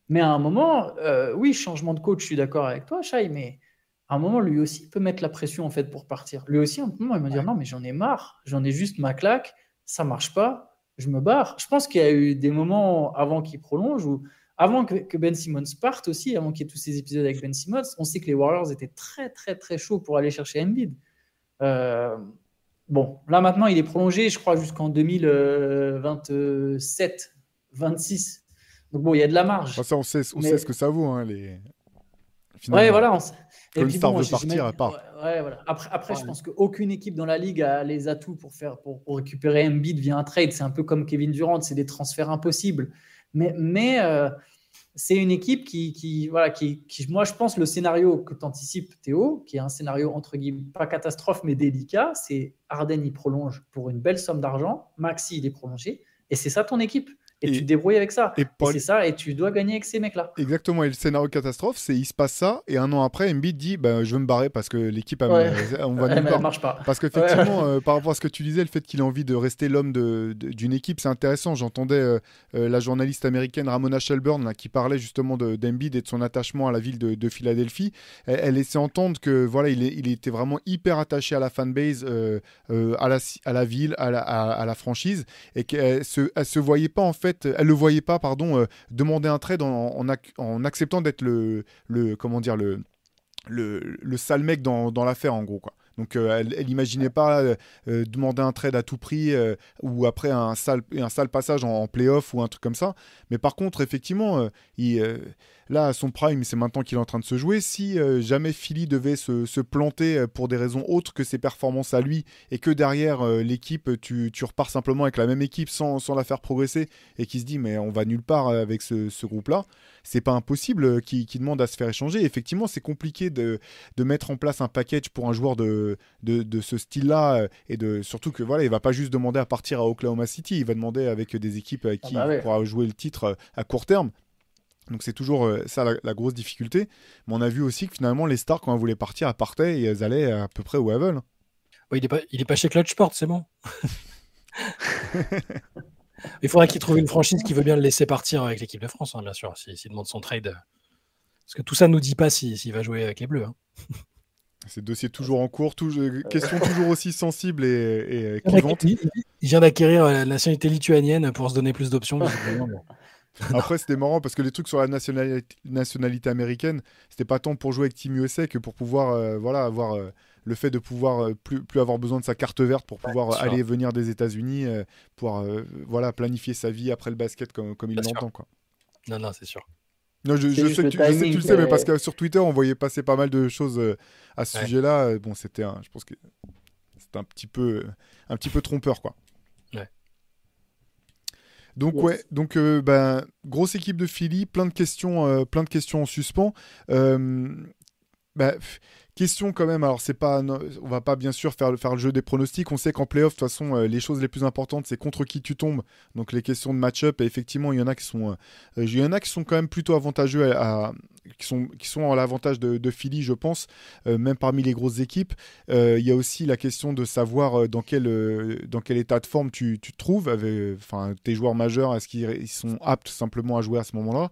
Speaker 3: Mais à un moment, euh, oui, changement de coach, je suis d'accord avec toi, Shai, mais à un moment, lui aussi peut mettre la pression en fait pour partir. Lui aussi, à un moment, il va dire non, mais j'en ai marre, j'en ai juste ma claque, ça marche pas je me barre. Je pense qu'il y a eu des moments avant qu'il prolonge ou avant que, Ben Simmons parte aussi, avant qu'il y ait tous ces épisodes avec Ben Simmons, on sait que les Warriors étaient très très très chauds pour aller chercher Embiid. Euh, bon, là maintenant il est prolongé, je crois, jusqu'en 2027, 26. Donc bon, il y a de la marge.
Speaker 1: ça, on sait, on sait ce que ça vaut, hein, les.
Speaker 3: Ouais, voilà. On...
Speaker 1: Et puis, bon, veut partir, à part.
Speaker 3: Ouais, voilà. Après, après je pense qu'aucune équipe dans la ligue a les atouts pour, faire, pour, récupérer Embiid via un trade. C'est un peu comme Kevin Durant, c'est des transferts impossibles. Mais, mais euh, c'est une équipe qui, qui voilà, qui, qui, moi, je pense, le scénario que tu anticipes, Théo, qui est un scénario entre guillemets pas catastrophe, mais délicat, c'est Arden, il prolonge pour une belle somme d'argent. Maxi, il est prolongé. Et c'est ça ton équipe? Et, tu te débrouilles avec ça.
Speaker 1: Et
Speaker 3: c'est ça, et tu dois gagner avec ces mecs-là.
Speaker 1: Exactement, et le scénario catastrophe, c'est il se passe ça, et un an après, Embiid dit bah, Je veux me barrer parce que l'équipe,
Speaker 3: Ouais.
Speaker 1: on va nulle part.
Speaker 3: marche pas.
Speaker 1: Parce qu'effectivement, euh, par rapport à ce que tu disais, le fait qu'il ait envie de rester l'homme de- de- d'une équipe, c'est intéressant. J'entendais euh, euh, la journaliste américaine Ramona Shelburne là, qui parlait justement de- d'Embiid et de son attachement à la ville de, de Philadelphie. Elle, elle laissait entendre que voilà, il, est- il était vraiment hyper attaché à la fanbase, à, la, à la ville, à la, à- à la franchise, et qu'elle se, elle se voyait pas en fait, elle le voyait pas, pardon, euh, demander un trade en, en ac- en acceptant d'être le, comment dire, le, le, le sale mec dans, dans l'affaire en gros quoi. Donc euh, elle, elle imaginait pas euh, euh, demander un trade à tout prix euh, ou après un sale, un sale passage en, en playoff ou un truc comme ça. Mais par contre, effectivement, euh, il, là, son prime, c'est maintenant qu'il est en train de se jouer. Si euh, jamais Philly devait se, se planter euh, pour des raisons autres que ses performances à lui et que derrière euh, l'équipe, tu, tu repars simplement avec la même équipe sans, sans la faire progresser et qui se dit mais on va nulle part avec ce, ce groupe-là, c'est pas impossible qu'il qu'il demande à se faire échanger. Effectivement, c'est compliqué de, de mettre en place un package pour un joueur de, de, de ce style-là et de surtout que voilà, il va pas juste demander à partir à Oklahoma City, il va demander avec des équipes avec
Speaker 3: Ah
Speaker 1: qui
Speaker 3: bah ouais.
Speaker 1: il pourra jouer le titre à court terme. Donc c'est toujours euh, ça la, la grosse difficulté. Mais on a vu aussi que finalement les stars quand elles voulaient partir, elles partaient et elles allaient à peu près où elles veulent.
Speaker 2: Ouais, il, est pas, il est pas chez Clutch Sport, c'est bon. il faudrait qu'il trouve une franchise qui veut bien le laisser partir avec l'équipe de France, hein, bien sûr, s'il demande son trade. Parce que tout ça nous dit pas s'il va jouer avec les Bleus. hein.
Speaker 1: C'est dossier toujours en cours, toujours- question toujours aussi sensible et, et euh,
Speaker 2: Il
Speaker 1: clivante.
Speaker 2: il vient d'acquérir la nationalité lituanienne pour se donner plus d'options.
Speaker 1: Après, c'était marrant parce que les trucs sur la nationalité, nationalité américaine, c'était pas tant pour jouer avec Team USA que pour pouvoir euh, voilà, avoir euh, le fait de pouvoir euh, plus, plus avoir besoin de sa carte verte pour pouvoir aller et venir des États-Unis, euh, pouvoir euh, voilà, planifier sa vie après le basket comme, comme il l'entend. quoi.
Speaker 2: Non, non, c'est sûr.
Speaker 1: Non, je, sais que tu, je sais que tu
Speaker 3: timing,
Speaker 1: le sais, mais parce que sur Twitter, on voyait passer pas mal de choses à ce
Speaker 2: Ouais.
Speaker 1: sujet-là. Bon, c'était un, je pense que c'était un petit peu, un petit peu trompeur, quoi. Donc
Speaker 3: Yes.
Speaker 1: ouais, donc euh, ben, grosse équipe de Philly, plein de questions, euh, plein de questions en suspens. Euh, bah, question quand même. Alors c'est pas, on va pas bien sûr faire, le- faire le jeu des pronostics. On sait qu'en playoff, de toute façon, euh, les choses les plus importantes, c'est contre qui tu tombes. Donc les questions de match-up. Et effectivement, il y en a qui sont, euh, euh, il y en a qui sont quand même plutôt avantageux qui sont, qui sont à l'avantage de, Philly, je pense, même parmi les grosses équipes. Il y a aussi la question de savoir dans quel, dans quel état de forme tu, tu te trouves, avec, enfin, tes joueurs majeurs, est-ce qu'ils ils sont aptes simplement à jouer à ce moment-là.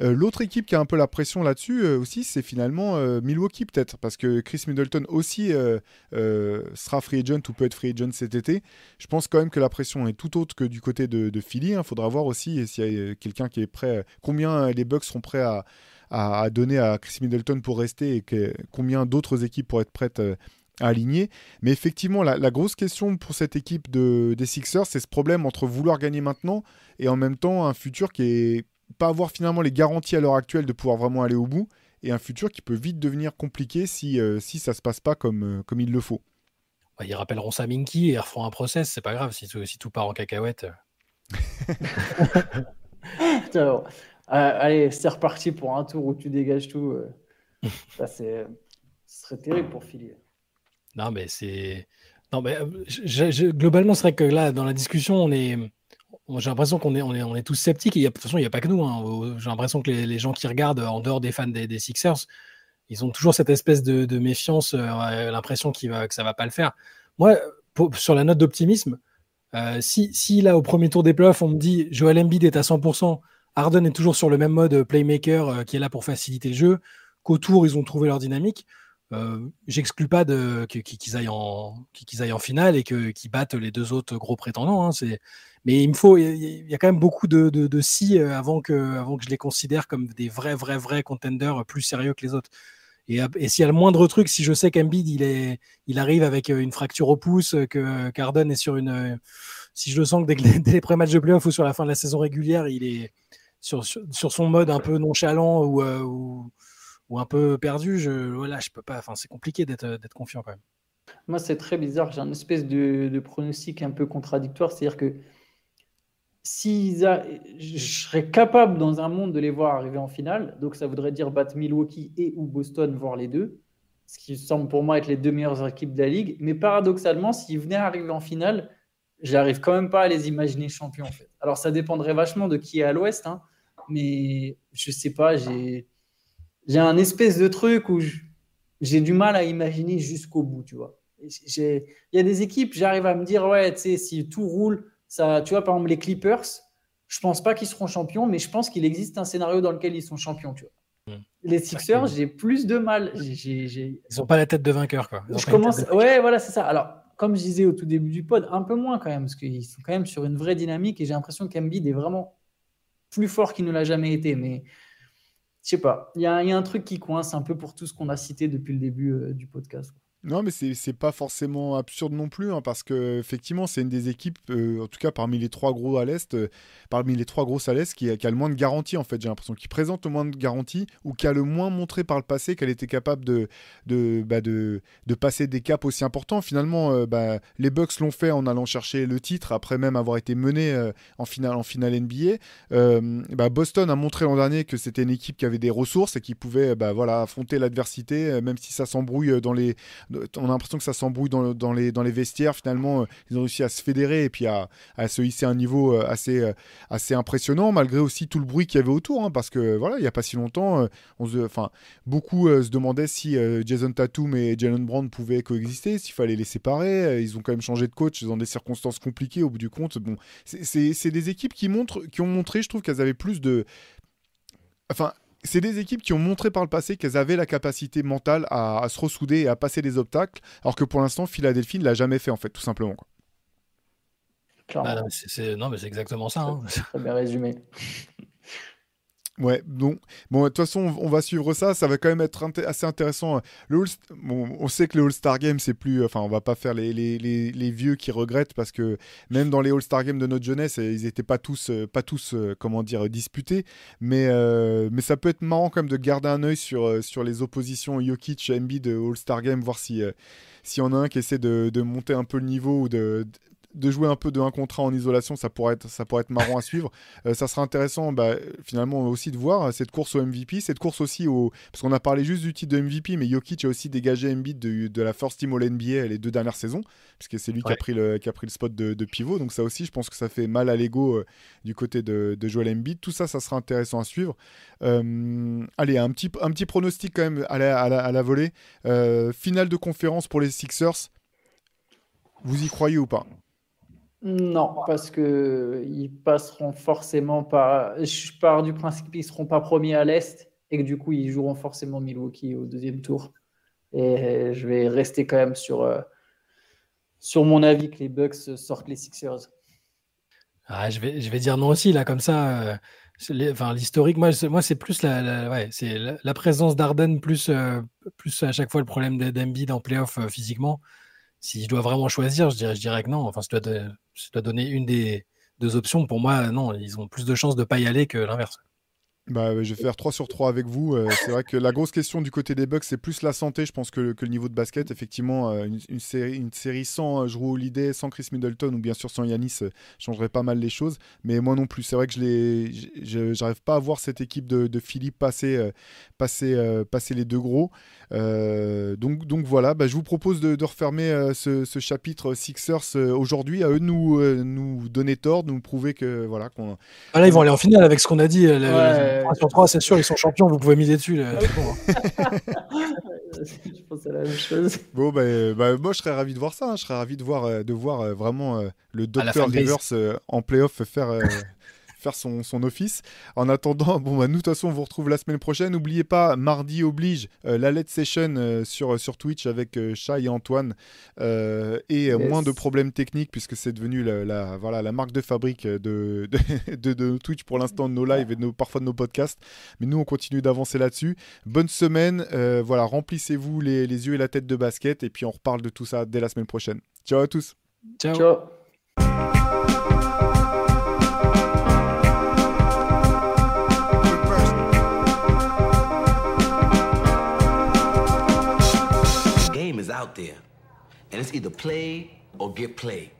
Speaker 1: L'autre équipe qui a un peu la pression là-dessus aussi, c'est finalement Milwaukee peut-être, parce que Chris Middleton aussi euh, euh, sera free agent ou peut être free agent cet été. Je pense quand même que la pression est tout autre que du côté de, Philly. Il faudra voir aussi s'il y a quelqu'un qui est prêt, combien les Bucks seront prêts à, à, donner à Chris Middleton pour rester et combien d'autres équipes pourraient être prêtes euh, à aligner. Mais effectivement, la, grosse question pour cette équipe de, des Sixers, c'est ce problème entre vouloir gagner maintenant et en même temps un futur qui est pas avoir finalement les garanties à l'heure actuelle de pouvoir vraiment aller au bout et un futur qui peut vite devenir compliqué si, euh, si ça se passe pas comme, euh, comme il le faut.
Speaker 2: Bah, ils rappelleront ça à Minky et ils referont un process, c'est pas grave si tout, si tout part en cacahuète.
Speaker 3: Euh, allez, c'est reparti pour un tour où tu dégages tout. euh. Ça, c'est, ce serait terrible pour Philly.
Speaker 2: Non, mais c'est. Non, mais je- je- globalement, c'est vrai que là, dans la discussion, on est. J'ai l'impression qu'on est, on est, on est tous sceptiques. Et y a- de toute façon, il n'y a pas que nous. hein. J'ai l'impression que les, gens qui regardent, en dehors des fans des, Sixers, ils ont toujours cette espèce de, méfiance, euh, l'impression qu'il va, que ça va pas le faire. Moi, sur la note d'optimisme, euh, si, si là, au premier tour des playoffs, on me dit Joel Embiid est à 100%, Harden est toujours sur le même mode playmaker euh, qui est là pour faciliter le jeu, qu'autour, ils ont trouvé leur dynamique, euh, j'exclus pas qu'ils aillent, en, finale et qu'ils battent les deux autres gros prétendants. hein, mais il me faut, il y a- quand même beaucoup de, de, si euh, avant que, je les considère comme des vrais, vrais, vrais contenders plus sérieux que les autres. Et, euh, s'il y a le moindre truc, si je sais qu'Embiid il arrive avec euh, une fracture au pouce, euh, que Carden est sur une, euh, si je le sens que dès, les- dès les pré-matchs de playoff ou sur la fin de la saison régulière, il est sur, son mode un peu nonchalant euh, ou, ou un peu perdu, je, voilà, je peux pas. Enfin, c'est compliqué d'être, d'être confiant quand même.
Speaker 3: Moi, c'est très bizarre. J'ai un espèce de, pronostic un peu contradictoire. C'est-à-dire que a... je serais capable dans un monde de les voir arriver en finale. Donc, ça voudrait dire battre Milwaukee et ou Boston, voire les deux. Ce qui semble pour moi être les deux meilleures équipes de la ligue. Mais paradoxalement, s'ils venaient arriver en finale, j'arrive quand même pas à les imaginer champions. Alors ça dépendrait vachement de qui est à l'ouest, hein, mais je sais pas, j'ai j'ai un espèce de truc où j'ai du mal à imaginer jusqu'au bout, tu vois. Il y a des équipes, j'arrive à me dire, ouais, tu sais, si tout roule, ça, tu vois, par exemple, les Clippers, je pense pas qu'ils seront champions, mais je pense qu'il existe un scénario dans lequel ils sont champions, tu vois. Hmm. Les Sixers, j'ai plus de mal. Ils
Speaker 2: n'ont pas la tête de vainqueur, quoi.
Speaker 3: je commence. Ouais, voilà, c'est ça. Alors, comme je disais au tout début du pod, un peu moins quand même, parce qu'ils sont quand même sur une vraie dynamique et j'ai l'impression qu'Embiid est vraiment plus fort qu'il ne l'a jamais été. Mais je sais pas, il y, a un truc qui coince un peu pour tout ce qu'on a cité depuis le début euh, du podcast.
Speaker 1: Non, mais c'est pas forcément absurde non plus, hein, parce que effectivement, c'est une des équipes, euh, en tout cas parmi les trois gros à l'est, euh, parmi les trois grosses à l'est, qui, a le moins de garanties en fait. J'ai l'impression qui présente le moins de garanties ou qui a le moins montré par le passé qu'elle était capable de de, bah, de, de passer des caps aussi importants. Finalement, euh, bah, les Bucks l'ont fait en allant chercher le titre après même avoir été mené en finale en finale NBA. Boston a montré l'an dernier que c'était une équipe qui avait des ressources et qui pouvait bah, voilà affronter l'adversité, même si ça s'embrouille dans les on a l'impression que ça s'embrouille dans, les, vestiaires. Finalement, euh, ils ont réussi à se fédérer et puis à, se hisser à un niveau euh, assez, euh, assez impressionnant, malgré aussi tout le bruit qu'il y avait autour. Hein, parce que voilà, il n'y a pas si longtemps, beaucoup se demandaient si Jason Tatum et Jalen Brown pouvaient coexister, s'il fallait les séparer. Ils ont quand même changé de coach dans des circonstances compliquées au bout du compte. Bon, c'est des équipes qui, montrent, qui ont montré, je trouve, qu'elles avaient plus de. Enfin, c'est des équipes qui ont montré par le passé qu'elles avaient la capacité mentale à, se ressouder et à passer des obstacles, alors que pour l'instant, Philadelphie ne l'a jamais fait, en fait, tout simplement.
Speaker 2: Bah, non, mais c'est exactement ça. Hein.
Speaker 3: Très bien résumé.
Speaker 1: Ouais, donc, bon, de toute façon, on va suivre ça. Ça va quand même être assez intéressant. Le on sait que les All-Star Games, c'est plus. Enfin, on va pas faire les, les, les, vieux qui regrettent parce que même dans les All-Star Games de notre jeunesse, ils n'étaient pas tous, euh, pas tous euh, comment dire, disputés. Mais, euh, mais ça peut être marrant quand même de garder un œil sur, sur les oppositions Jokic, Embiid de All-Star Games, voir si s'il y en a un qui essaie de, de, monter un peu le niveau ou de, de jouer un peu de un contrat en isolation, ça pourrait être, ça pourrait être marrant à suivre. Euh, ça sera intéressant bah, finalement aussi de voir euh, cette course au MVP, cette course aussi au... Parce qu'on a parlé juste du titre de MVP, mais Jokic a aussi dégagé Embiid de, de la first team All NBA les deux dernières saisons, puisque c'est lui qui, a pris le, qui a pris le spot de, pivot. Donc ça aussi, je pense que ça fait mal à l'ego euh, du côté de, de Joel Embiid. Tout ça, ça sera intéressant à suivre. allez, un petit, un petit pronostic quand même à la, à la volée. finale de conférence pour les Sixers. Vous y croyez ou pas?
Speaker 3: Non, parce que ils passeront forcément par. Je pars du principe qu'ils ne seront pas premiers à l'Est et que du coup, ils joueront forcément Milwaukee au deuxième tour. Et je vais rester quand même sur, euh, sur mon avis que les Bucks sortent les Sixers.
Speaker 2: Ah, je, vais, je vais dire non aussi, là, comme ça. Euh, enfin, l'historique, moi, moi c'est plus la, ouais, c'est la, présence d'Arden, plus, euh, plus à chaque fois le problème d'Embiid en playoff physiquement si je dois vraiment choisir, je dirais, je que non. Enfin, si je dois, donner une des deux options, pour moi, non, ils ont plus de chances de ne pas y aller que l'inverse.
Speaker 1: Bah, je vais faire 3 sur 3 avec vous. Euh, c'est vrai que la grosse question du côté des Bucks, c'est plus la santé, je pense, que, le niveau de basket. Effectivement, euh, une, série, une série sans euh, Holiday, sans Chris Middleton ou bien sûr sans Yanis changerait pas mal les choses. Mais moi non plus, c'est vrai que je n'arrive pas à voir cette équipe de, de Philippe passer, passer, passer les deux gros. donc, donc voilà, bah, je vous propose de, refermer ce, chapitre Sixers aujourd'hui. À eux de nous, nous donner tort, de nous prouver que voilà qu'on.
Speaker 2: Ah là, ils vont aller en finale avec ce qu'on a dit. 3 sur 3, c'est sûr, ils sont champions, vous pouvez miser dessus. Là,
Speaker 3: hein. je pense à la même chose.
Speaker 1: Bon, bah, bah, moi, je serais ravi de voir ça. Hein. Je serais ravi de voir, euh, de voir euh, vraiment euh, le Dr. Rivers en playoff faire faire son, son, office. En attendant, bon, bah, nous, de toute façon, on vous retrouve la semaine prochaine. N'oubliez pas, mardi oblige, euh, la Let's Session euh, sur, sur Twitch avec euh, Chai et Antoine. et moins de problèmes techniques, puisque c'est devenu la, voilà, la marque de fabrique de, de, de, Twitch pour l'instant, de nos lives et de nos, parfois de nos podcasts. Mais nous, on continue d'avancer là-dessus. Bonne semaine. voilà, remplissez-vous les, les yeux et la tête de basket. Et puis, on reparle de tout ça dès la semaine prochaine. Ciao à tous.
Speaker 3: Ciao. Ciao. Out there. And it's either play or get played.